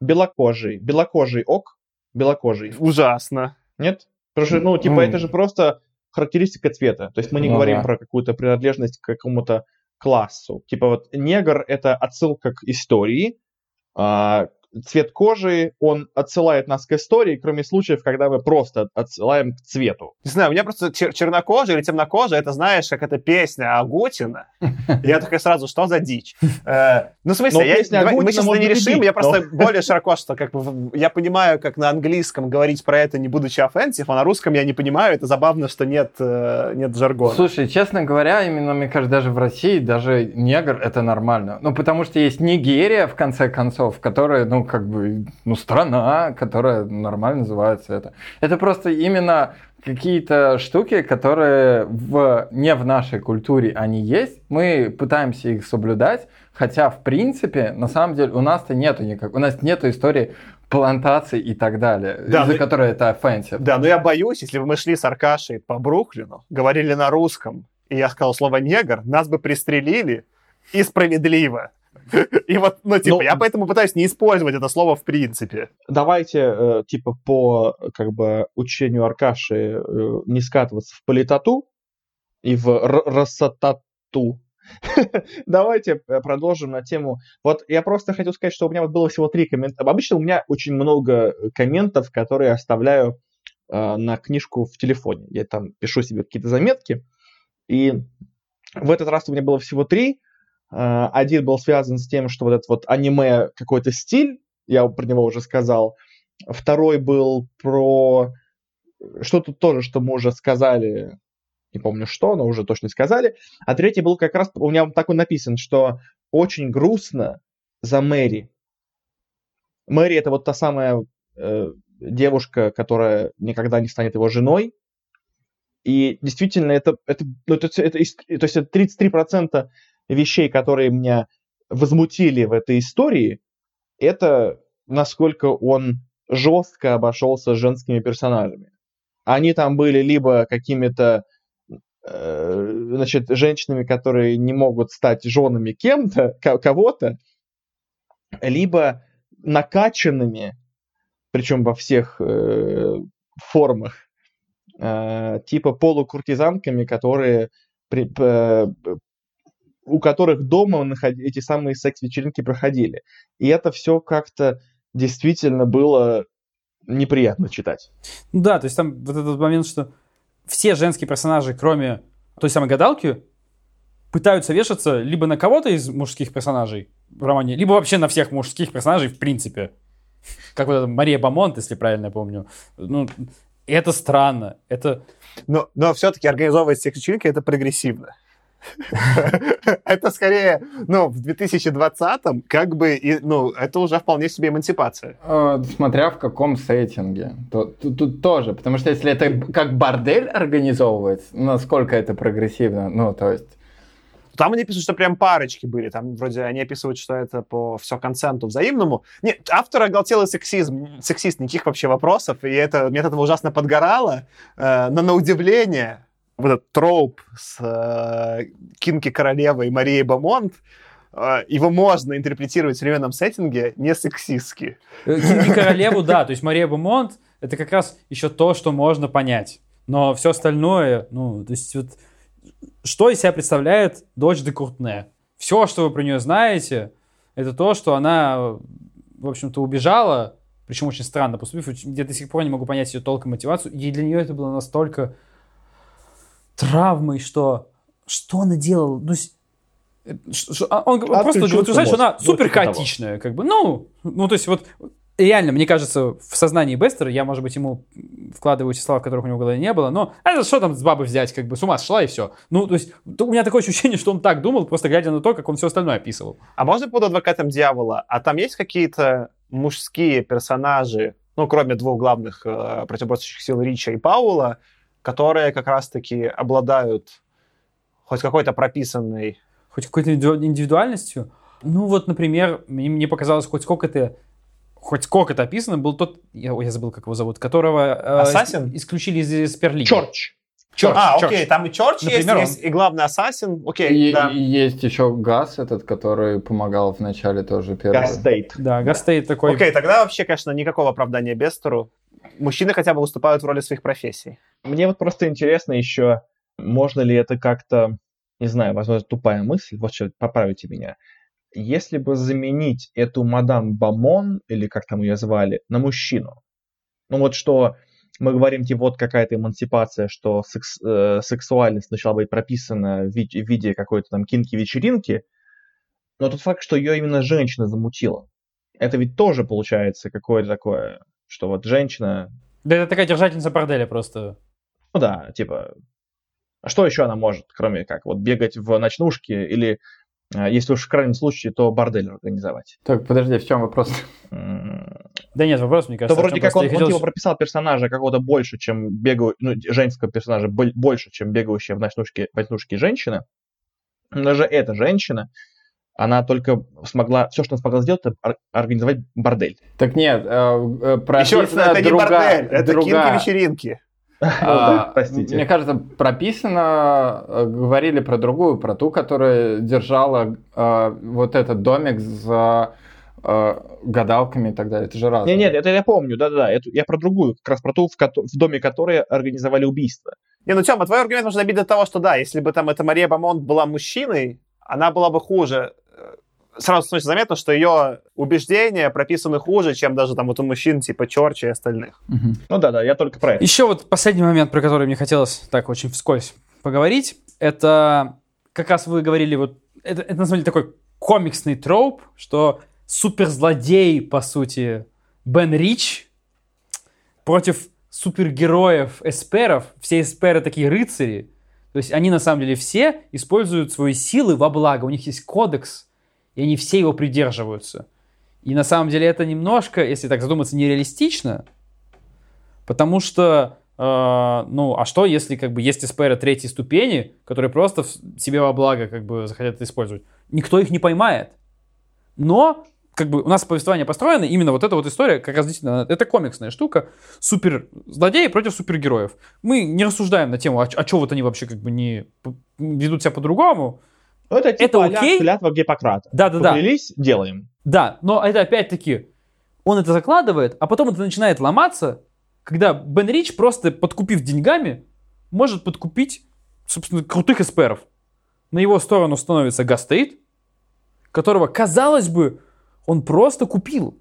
белокожий. Белокожий ок, белокожий. Ужасно. Нет? Потому что, ну, типа, mm. это же просто характеристика цвета. То есть мы не ну, говорим да. про какую-то принадлежность к какому-то классу. Типа вот негр — это отсылка к истории, а цвет кожи, он отсылает нас к истории, кроме случаев, когда мы просто отсылаем к цвету. Не знаю, у меня просто чер- чернокожий или темнокожий, это знаешь, как эта песня Агутина. (laughs) Я такой сразу, что за дичь? Э, ну, в смысле, мы сейчас не решим, я просто (laughs) более широко, что как бы я понимаю, как на английском говорить про это, не будучи offensive, а на русском я не понимаю, это забавно, что нет, э, нет жаргона. Слушай, честно говоря, именно, мне кажется, даже в России, даже негр это нормально. Ну, потому что есть Нигерия, в конце концов, которая, ну, как бы, ну, страна, которая нормально называется это. Это просто именно какие-то штуки, которые в, не в нашей культуре они есть, мы пытаемся их соблюдать, хотя, в принципе, на самом деле, у нас-то нету никак, у нас нету истории плантаций и так далее, да, из-за но... которой это offensive. Да, но я боюсь, если бы мы шли с Аркашей по Бруклину, говорили на русском, и я сказал слово «негр», нас бы пристрелили, и справедливо. И вот, ну, типа, ну, я поэтому пытаюсь не использовать это слово в принципе. Давайте, э, типа, по, как бы, учению Аркаши э, не скатываться в политоту и в рассатату. (laughs) Давайте э, продолжим на тему. Вот я просто хотел сказать, что у меня вот было всего три коммента. Обычно у меня очень много комментов, которые оставляю э, на книжку в телефоне. Я там пишу себе какие-то заметки. И в этот раз у меня было всего три. Э, один был связан с тем, что вот этот вот аниме какой-то стиль, я про него уже сказал. Второй был про что-то тоже, что мы уже сказали, не помню что, но уже точно сказали. А третий был как раз, у меня так он написан, что очень грустно за Мэри. Мэри это вот та самая э, девушка, которая никогда не станет его женой. И действительно, это, это, ну, это, это, это, то есть это 33% вещей, которые меня возмутили в этой истории, это насколько он жестко обошелся с женскими персонажами. Они там были либо какими-то э, значит, женщинами, которые не могут стать женами кем-то, кого-то, либо накачанными, причем во всех э, формах, э, типа полукуртизанками, которые при, у которых дома наход- эти самые секс-вечеринки проходили. И это все как-то действительно было неприятно читать. Ну да, то есть там вот этот момент, что все женские персонажи, кроме той самой гадалки, пытаются вешаться либо на кого-то из мужских персонажей в романе, либо вообще на всех мужских персонажей в принципе. Как вот эта Мария Бамонт, если правильно я помню. Ну, это странно. Это... Но, но все-таки организовывать секс-вечеринки это прогрессивно. (laughs) Это скорее, ну, в 2020-м, как бы, и, ну, это уже вполне себе эмансипация. Э, Смотря в каком сеттинге. Тут, тут тоже. Потому что если это как бордель организовывать, насколько это прогрессивно, ну, то есть... Там они пишут, что прям парочки были. Там вроде они описывают, что это по все консенту взаимному. Нет, автор оголтелый сексизм, сексист, никаких вообще вопросов. И это, мне от этого ужасно подгорало. Э, но на удивление, вот этот троп с э, Кинки Королевой и Марией Бамонт, э, его можно интерпретировать в современном сеттинге не сексистски. Э, Кинги Королеву, да, то есть Мария Бумонт, это как раз еще то, что можно понять. Но все остальное, ну, то есть вот, что из себя представляет дочь де Куртне? Все, что вы про нее знаете, это то, что она, в общем-то, убежала, причем очень странно поступив, я до сих пор не могу понять ее толком мотивацию, и для нее это было настолько травмой, что что она делала? Ну, э, а он г- просто Отключился утверждает, что она мозг. Ну, супер типа того. хаотичная, как бы, ну, ну, то есть вот реально, мне кажется, в сознании Бестера, я, может быть, ему вкладываю эти слова, которых у него в голове не было, но а это что там с бабы взять, как бы с ума сошла и все. Ну, то есть то у меня такое ощущение, что он так думал, просто глядя на то, как он все остальное описывал. А можно под адвокатом дьявола? А там есть какие-то мужские персонажи, ну, кроме двух главных э, противоборствующих сил Рича и Паула, которые как раз-таки обладают хоть какой-то прописанной... Хоть какой-то индивиду- индивидуальностью. Ну, вот, например, мне, мне показалось, хоть сколько-то хоть сколько-то описано, был тот, я, я забыл, как его зовут, которого э, Ассасин? ис- исключили из, из Эсперлиги. Чорч. Чёрч, а, Чёрч. окей, там и Чорч Например, есть, есть, и главный Ассасин, окей, И, да. и есть еще Газ этот, который помогал в начале тоже первый. Гастейт. Да, Гастейт такой. Окей, тогда вообще, конечно, никакого оправдания Бестеру. Мужчины хотя бы выступают в роли своих профессий. Мне вот просто интересно еще, можно ли это как-то, не знаю, возможно, тупая мысль, вот что, поправите меня. Если бы заменить эту мадам Бамон, или как там ее звали, на мужчину, ну вот что мы говорим, типа, вот какая-то эмансипация, что секс- э, сексуальность начала быть прописана в виде, в виде какой-то там кинки-вечеринки, но тот факт, что ее именно женщина замутила, это ведь тоже получается какое-то такое, что вот женщина Да это такая держательница борделя просто. Ну да, типа, а что еще она может, кроме как вот бегать в ночнушке или, а, если уж в крайнем случае, то бордель организовать. Так, подожди, в чем вопрос? Да нет, вопрос, мне То кажется. в вроде как он, он типа прописал персонажа какого-то больше, чем бегаю, ну, женского персонажа боль- больше, чем бегающая в ночнушке, в ночнушке женщина. Но даже эта женщина, она только смогла, все, что она смогла сделать, это ор- организовать бордель. Так нет, э, э, Еще раз, это не другая- бордель, это кинки-вечеринки. А, Простите. Мне кажется, прописано, э, говорили про другую, про ту, которая держала э, вот этот домик за э, гадалками и так далее. Это же разное. Не, нет, это я помню, да-да-да, это я про другую, как раз про ту, в доме которой организовали убийство. Не, ну, Тёма, твой аргумент можно добить до того, что да, если бы там эта Мария Бамонт была мужчиной, она была бы хуже. Сразу становится заметно, что ее убеждения прописаны хуже, чем даже там вот у мужчин типа Чорча и остальных. Мгм. Ну да-да, я только про это. Еще вот последний момент, про который мне хотелось так очень вскользь поговорить, это как раз вы говорили, вот это, это на самом деле такой комиксный троп, что суперзлодей, по сути, Бен Рич против супергероев эсперов, все эсперы такие рыцари, то есть они на самом деле все используют свои силы во благо, у них есть кодекс, и они все его придерживаются. И на самом деле это немножко, если так задуматься, нереалистично, Потому что, э, ну, а что, если как бы есть эсперы третьей ступени, которые просто себе во благо как бы захотят использовать? Никто их не поймает. Но, как бы, у нас повествование построено, именно вот эта вот история, как раз действительно, это комиксная штука, супер злодеи против супергероев. Мы не рассуждаем на тему, а, а что вот они вообще как бы не ведут себя по-другому. Ну, это типа Это окей? клятва Гиппократа. Да-да-да. Поклялись, делаем. Да, но это опять-таки, он это закладывает, а потом это начинает ломаться, когда Бен Рич, просто подкупив деньгами, может подкупить, собственно, крутых эсперов. на его сторону становится Гастейт, которого, казалось бы, он просто купил.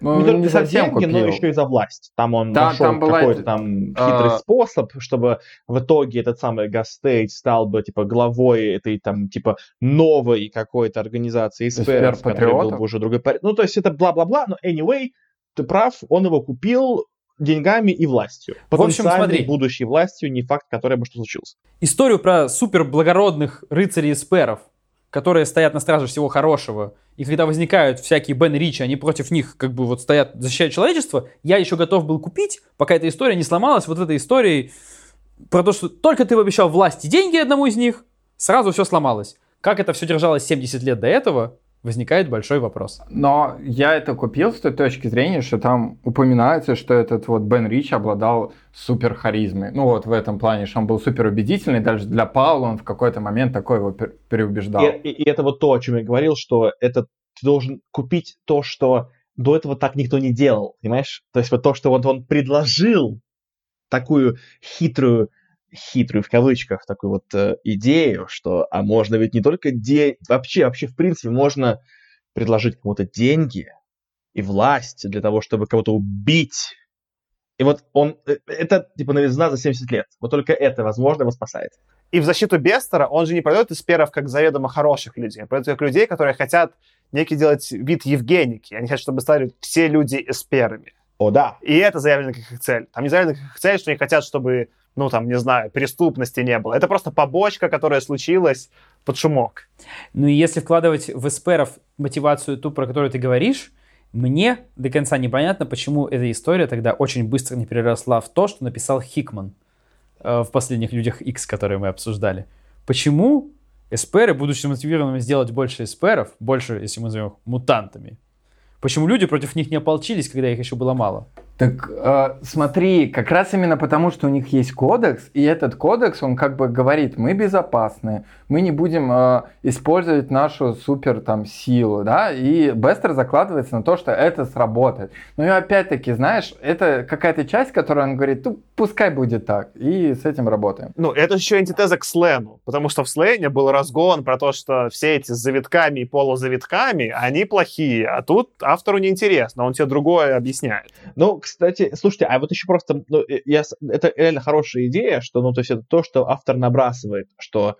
Ну, не, не только за совсем деньги, но купил. еще и за власть. Там он Да, нашел там была какой-то там хитрый а- способ, чтобы в итоге этот самый Гастейт стал бы типа главой этой там типа новой какой-то организации эсперов, которая был бы уже другой порядок. Ну, то есть это бла-бла-бла, но anyway, ты прав, он его купил деньгами и властью. В общем, смотри. будущей властью, не факт, который бы что случился. Историю про супер благородных рыцарей эсперов, которые стоят на страже всего хорошего, и когда возникают всякие Бен Ричи, они против них как бы вот стоят, защищают человечество, я еще готов был купить, пока эта история не сломалась, вот этой историей про то, что только ты обещал власти деньги одному из них, сразу все сломалось. Как это все держалось 70 лет до этого, возникает большой вопрос. Но я это купил с той точки зрения, что там упоминается, что этот вот Бен Рич обладал супер харизмой. Ну вот в этом плане, что он был супер убедительный. Даже для Паула он в какой-то момент такой его пер- переубеждал. И, и- и это вот то, о чем я говорил, что это ты должен купить то, что до этого так никто не делал, понимаешь? То есть вот то, что вот он предложил такую хитрую, хитрую в кавычках, такую вот э, идею, что, а можно ведь не только де... вообще, вообще в принципе можно предложить кому-то деньги и власть для того, чтобы кого-то убить. И вот он, э, это типа новизна за 70 лет. Вот только это, возможно, его спасает. И в защиту Бестера он же не продает эсперов как заведомо хороших людей. Он продает как людей, которые хотят некий делать вид Евгеники. Они хотят, чтобы стали все люди эсперами. О, да. И это заявлено как их цель. Там не заявлено как их цель, что они хотят, чтобы, ну, там, не знаю, преступности не было. Это просто побочка, которая случилась под шумок. Ну и если вкладывать в эсперов мотивацию ту, про которую ты говоришь, мне до конца непонятно, почему эта история тогда очень быстро не переросла в то, что написал Хикман э, в последних «Людях X», которые мы обсуждали. Почему эсперы, будучи мотивированными сделать больше эсперов, больше, если мы назовем их мутантами, почему люди против них не ополчились, когда их еще было мало? Так э, смотри, как раз именно потому, что у них есть кодекс, и этот кодекс, он как бы говорит, мы безопасны, мы не будем э, использовать нашу супер там силу, да, и Бестер закладывается на то, что это сработает. Но и опять-таки, знаешь, это какая-то часть, которая он говорит, ну пускай будет так, и с этим работаем. Ну, это еще антитеза к Слену, потому что в Слене был разгон про то, что все эти с завитками и полузавитками, они плохие, а тут автору неинтересно, он тебе другое объясняет. Ну, кстати, слушайте, а вот еще просто, ну, э, я, это реально хорошая идея, что, ну, то есть это то, что автор набрасывает, что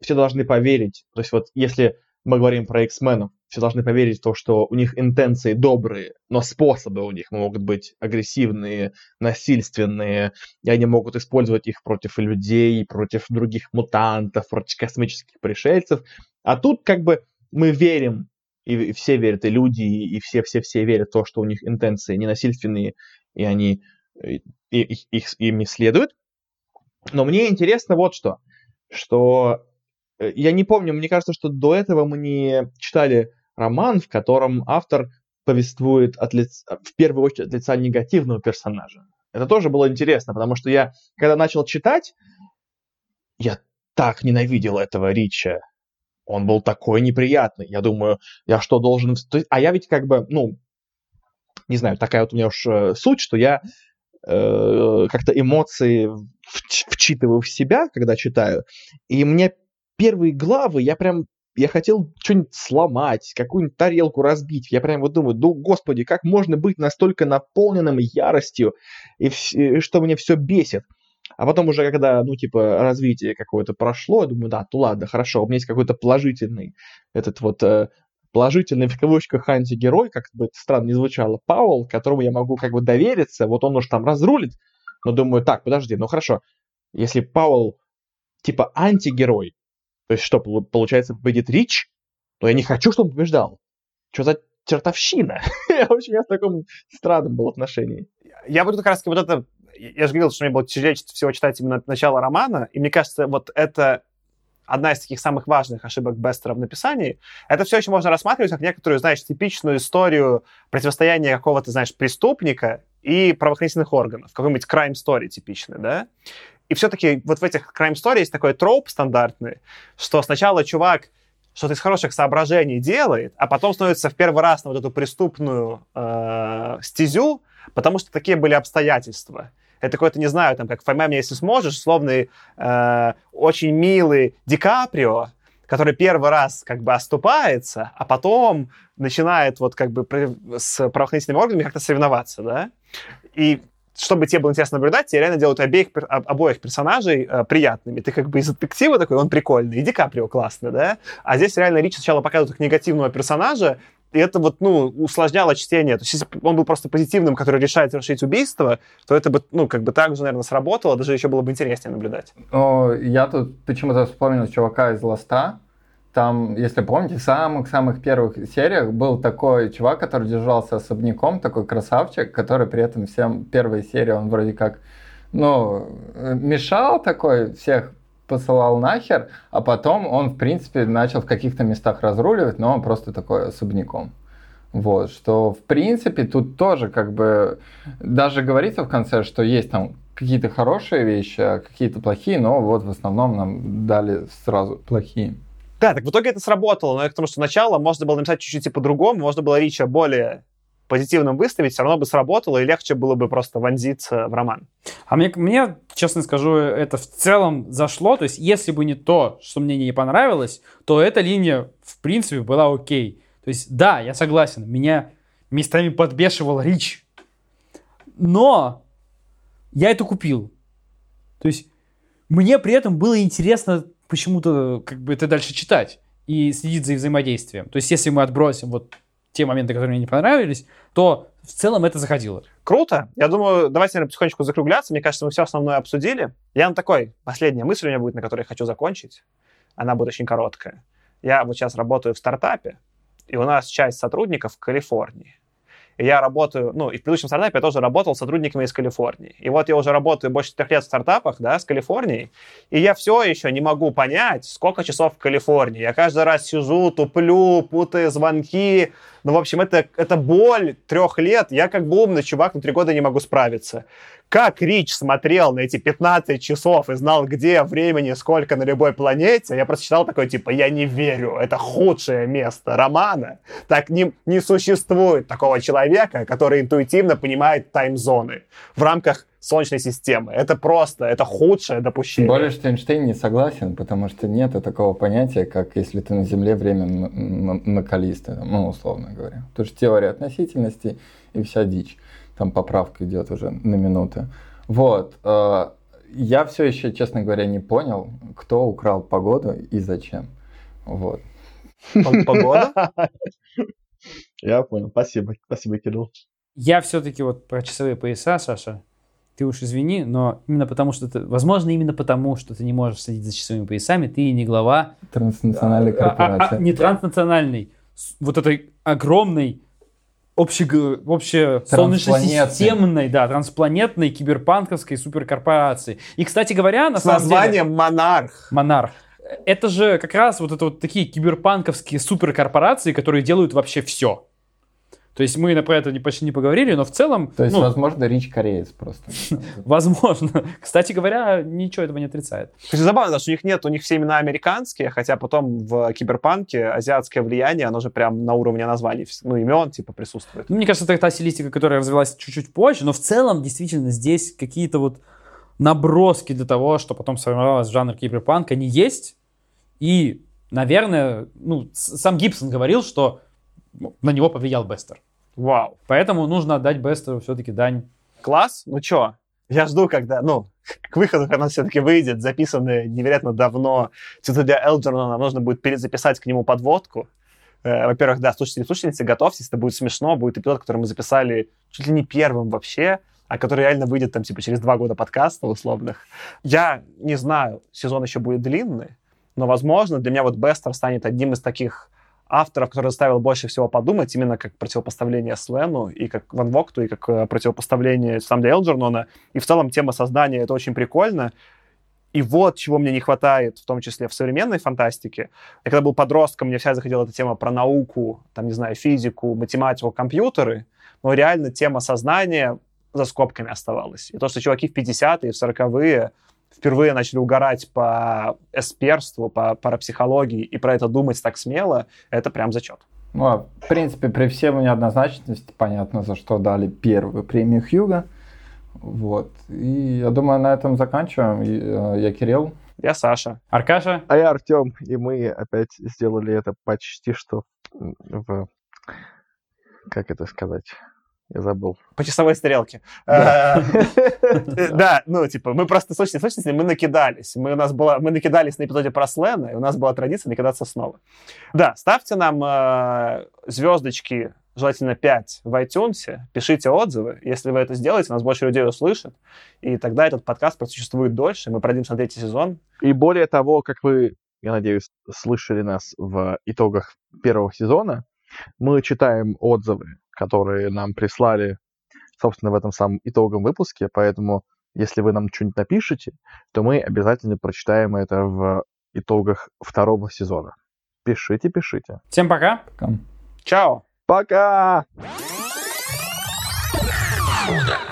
все должны поверить, то есть вот если мы говорим про X-менов, все должны поверить в то, что у них интенции добрые, но способы у них могут быть агрессивные, насильственные, и они могут использовать их против людей, против других мутантов, против космических пришельцев. А тут как бы мы верим, и все верят, и люди, и все-все-все верят в то, что у них интенции ненасильственные, и они э, и, их, их- ими следуют. Но мне интересно вот что, что э, я не помню, мне кажется, что до этого мы не читали роман, в котором автор повествует от лиц- в первую очередь от лица негативного персонажа. Это тоже было интересно, потому что я, когда начал читать, я так ненавидел этого Рича. Он был такой неприятный. Я думаю, я что должен... А я ведь как бы, ну, не знаю, такая вот у меня уж э, суть, что я э, как-то эмоции вч- вчитываю в себя, когда читаю. И мне первые главы, я прям, я хотел что-нибудь сломать, какую-нибудь тарелку разбить. Я прям вот думаю, ну, господи, как можно быть настолько наполненным яростью, и, и что мне все бесит. А потом уже, когда, ну, типа, развитие какое-то прошло, я думаю, да, ну ладно, хорошо, у меня есть какой-то положительный, этот вот э, положительный в кавычках антигерой, как бы это странно не звучало, Пауэлл, которому я могу как бы довериться, вот он уж там разрулит, но думаю, так, подожди, ну хорошо, если Пауэлл типа антигерой, то есть что, полу- получается, победит Рич, то я не хочу, чтобы он побеждал. Что за чертовщина? (laughs) В общем, я в таком странном был отношении. Я буду как раз вот это... Я же говорил, что мне было тяжелее всего читать именно начало романа, и мне кажется, вот это одна из таких самых важных ошибок Бестера в написании. Это все еще можно рассматривать как некоторую, знаешь, типичную историю противостояния какого-то, знаешь, преступника и правоохранительных органов. Какой-нибудь crime story типичный, да? И все-таки вот в этих crime story есть такой троп стандартный, что сначала чувак что-то из хороших соображений делает, а потом становится в первый раз на вот эту преступную э, стезю, потому что такие были обстоятельства. Это какой-то, не знаю, там, как «Поймай меня, если сможешь», условный, э, очень милый Ди Каприо, который первый раз как бы оступается, а потом начинает вот как бы с правоохранительными органами как-то соревноваться, да? И чтобы тебе было интересно наблюдать, тебе реально делают обеих, обоих персонажей э, приятными. Ты как бы из детектива такой, он прикольный, и Ди Каприо классный, да? А здесь реально Рич сначала показывает как негативного персонажа, и это вот, ну, усложняло чтение. То есть, если он был просто позитивным, который решает совершить убийство, то это бы, ну, как бы так же, наверное, сработало, даже еще было бы интереснее наблюдать. О, я тут почему-то вспомнил чувака из Ласта. Там, если помните, в самых-самых первых сериях был такой чувак, который держался особняком, такой красавчик, который при этом всем первой серии он вроде как ну, мешал такой, всех посылал нахер, а потом он, в принципе, начал в каких-то местах разруливать, но он просто такой особняком. Вот, что, в принципе, тут тоже как бы даже говорится в конце, что есть там какие-то хорошие вещи, а какие-то плохие, но вот в основном нам дали сразу плохие. Да, так в итоге это сработало, но я к тому, что сначала можно было написать чуть-чуть и по-другому, можно было Рича более позитивным выставить, все равно бы сработало, и легче было бы просто вонзиться в роман. А мне, мне, честно скажу, это в целом зашло. То есть, если бы не то, что мне не понравилось, то эта линия, в принципе, была окей. То есть, да, я согласен, меня местами подбешивал Рич. Но я это купил. То есть, мне при этом было интересно почему-то как бы это дальше читать и следить за взаимодействием. То есть, если мы отбросим вот те моменты, которые мне не понравились, то в целом это заходило. Круто. Я думаю, давайте, наверное, потихонечку закругляться. Мне кажется, мы все основное обсудили. Я вам такой, последняя мысль у меня будет, на которой я хочу закончить. Она будет очень короткая. Я вот сейчас работаю в стартапе, и у нас часть сотрудников в Калифорнии. Я работаю, ну, и в предыдущем стартапе я тоже работал с сотрудниками из Калифорнии. И вот я уже работаю больше трех лет в стартапах, да, с Калифорнией, и я все еще не могу понять, сколько часов в Калифорнии. Я каждый раз сижу, туплю, путаю звонки. Ну, в общем, это, это боль трех лет. Я как бы умный чувак, на три года не могу справиться. Как Рич смотрел на эти 15 часов и знал, где времени, сколько на любой планете, я просто читал такой, типа, я не верю, это худшее место романа. Так не, не существует такого человека, который интуитивно понимает таймзоны в рамках Солнечной системы. Это просто, это худшее допущение. Более, что Эйнштейн не согласен, потому что нет такого понятия, как если ты на Земле время накалисто, ну, условно говоря. Потому что теория относительности и вся дичь там поправка идет уже на минуты. Вот. Э, я все еще, честно говоря, не понял, кто украл погоду и зачем. Вот. Погода? (laughs) Я понял. Спасибо. Спасибо, Кирилл. Я все-таки вот про часовые пояса, Саша, ты уж извини, но именно потому, что ты, возможно, именно потому, что ты не можешь следить за часовыми поясами, ты не глава транснациональной корпорации. А, а, а, не транснациональной, вот этой огромной обще, обще солнечно-системной, да, транспланетной киберпанковской суперкорпорации. И, кстати говоря, на С самом названием деле... Монарх. Монарх. Это же как раз вот это вот такие киберпанковские суперкорпорации, которые делают вообще все. То есть мы про это почти не поговорили, но в целом... То есть, ну, возможно, Рич кореец просто. (laughs) Возможно. Кстати говоря, ничего этого не отрицает. Кстати, забавно, что у них нет, у них все имена американские, хотя потом в киберпанке азиатское влияние, оно же прям на уровне названий, ну, имен типа присутствует. Ну, мне кажется, это та стилистика, которая развилась чуть-чуть позже, но в целом, действительно, здесь какие-то вот наброски для того, что потом сформировалось жанр киберпанка, они есть. И, наверное, ну, сам Гибсон говорил, что на него повлиял Бестер. Вау. Поэтому нужно отдать Бестеру все-таки дань. Класс. Ну чё, я жду, когда, ну, к выходу, когда он все-таки выйдет, записанный невероятно давно. Для Элджернона нам нужно будет перезаписать к нему подводку. Э, во-первых, да, слушайте, слушательницы, готовьтесь, это будет смешно, будет эпизод, который мы записали чуть ли не первым вообще, а который реально выйдет там типа через два года подкаста условных. Я не знаю, сезон еще будет длинный, но, возможно, для меня вот Бестер станет одним из таких авторов, который заставил больше всего подумать, именно как противопоставление Слену, и как Ван Вокту, и как э, противопоставление Самда Элджернона. И в целом тема создания — это очень прикольно. И вот чего мне не хватает, в том числе в современной фантастике. Я когда был подростком, мне вся заходила эта тема про науку, там, не знаю, физику, математику, компьютеры, но реально тема сознания за скобками оставалась. И то, что чуваки в 50-е, в 40-е впервые начали угорать по эсперству, по парапсихологии и про это думать так смело, это прям зачет. Ну, а, в принципе, при всей неоднозначности понятно, за что дали первую премию Хьюга. Вот. И я думаю, на этом заканчиваем. Э, я Кирилл. Я Саша. Аркаша? А я Артем, и мы опять сделали это почти что в... Как это сказать? Я забыл. По часовой стрелке. Да. Э, (laughs) ну, типа, мы просто, слушайте, слушайте, мы накидались. Мы, у нас была, мы накидались на эпизоде про Слена, и у нас была традиция накидаться снова. Да, ставьте нам э, звездочки, желательно 5 в iTunes, пишите отзывы. Если вы это сделаете, нас больше людей услышат, и тогда этот подкаст просуществует дольше, мы продвинемся на третий сезон. И более того, как вы, я надеюсь, слышали нас в итогах первого сезона, мы читаем отзывы, которые нам прислали, собственно, в этом самом итоговом выпуске, поэтому если вы нам что-нибудь напишите, то мы обязательно прочитаем это в итогах второго сезона. Пишите, пишите. Всем пока. Там. Чао! Пока! Фуда.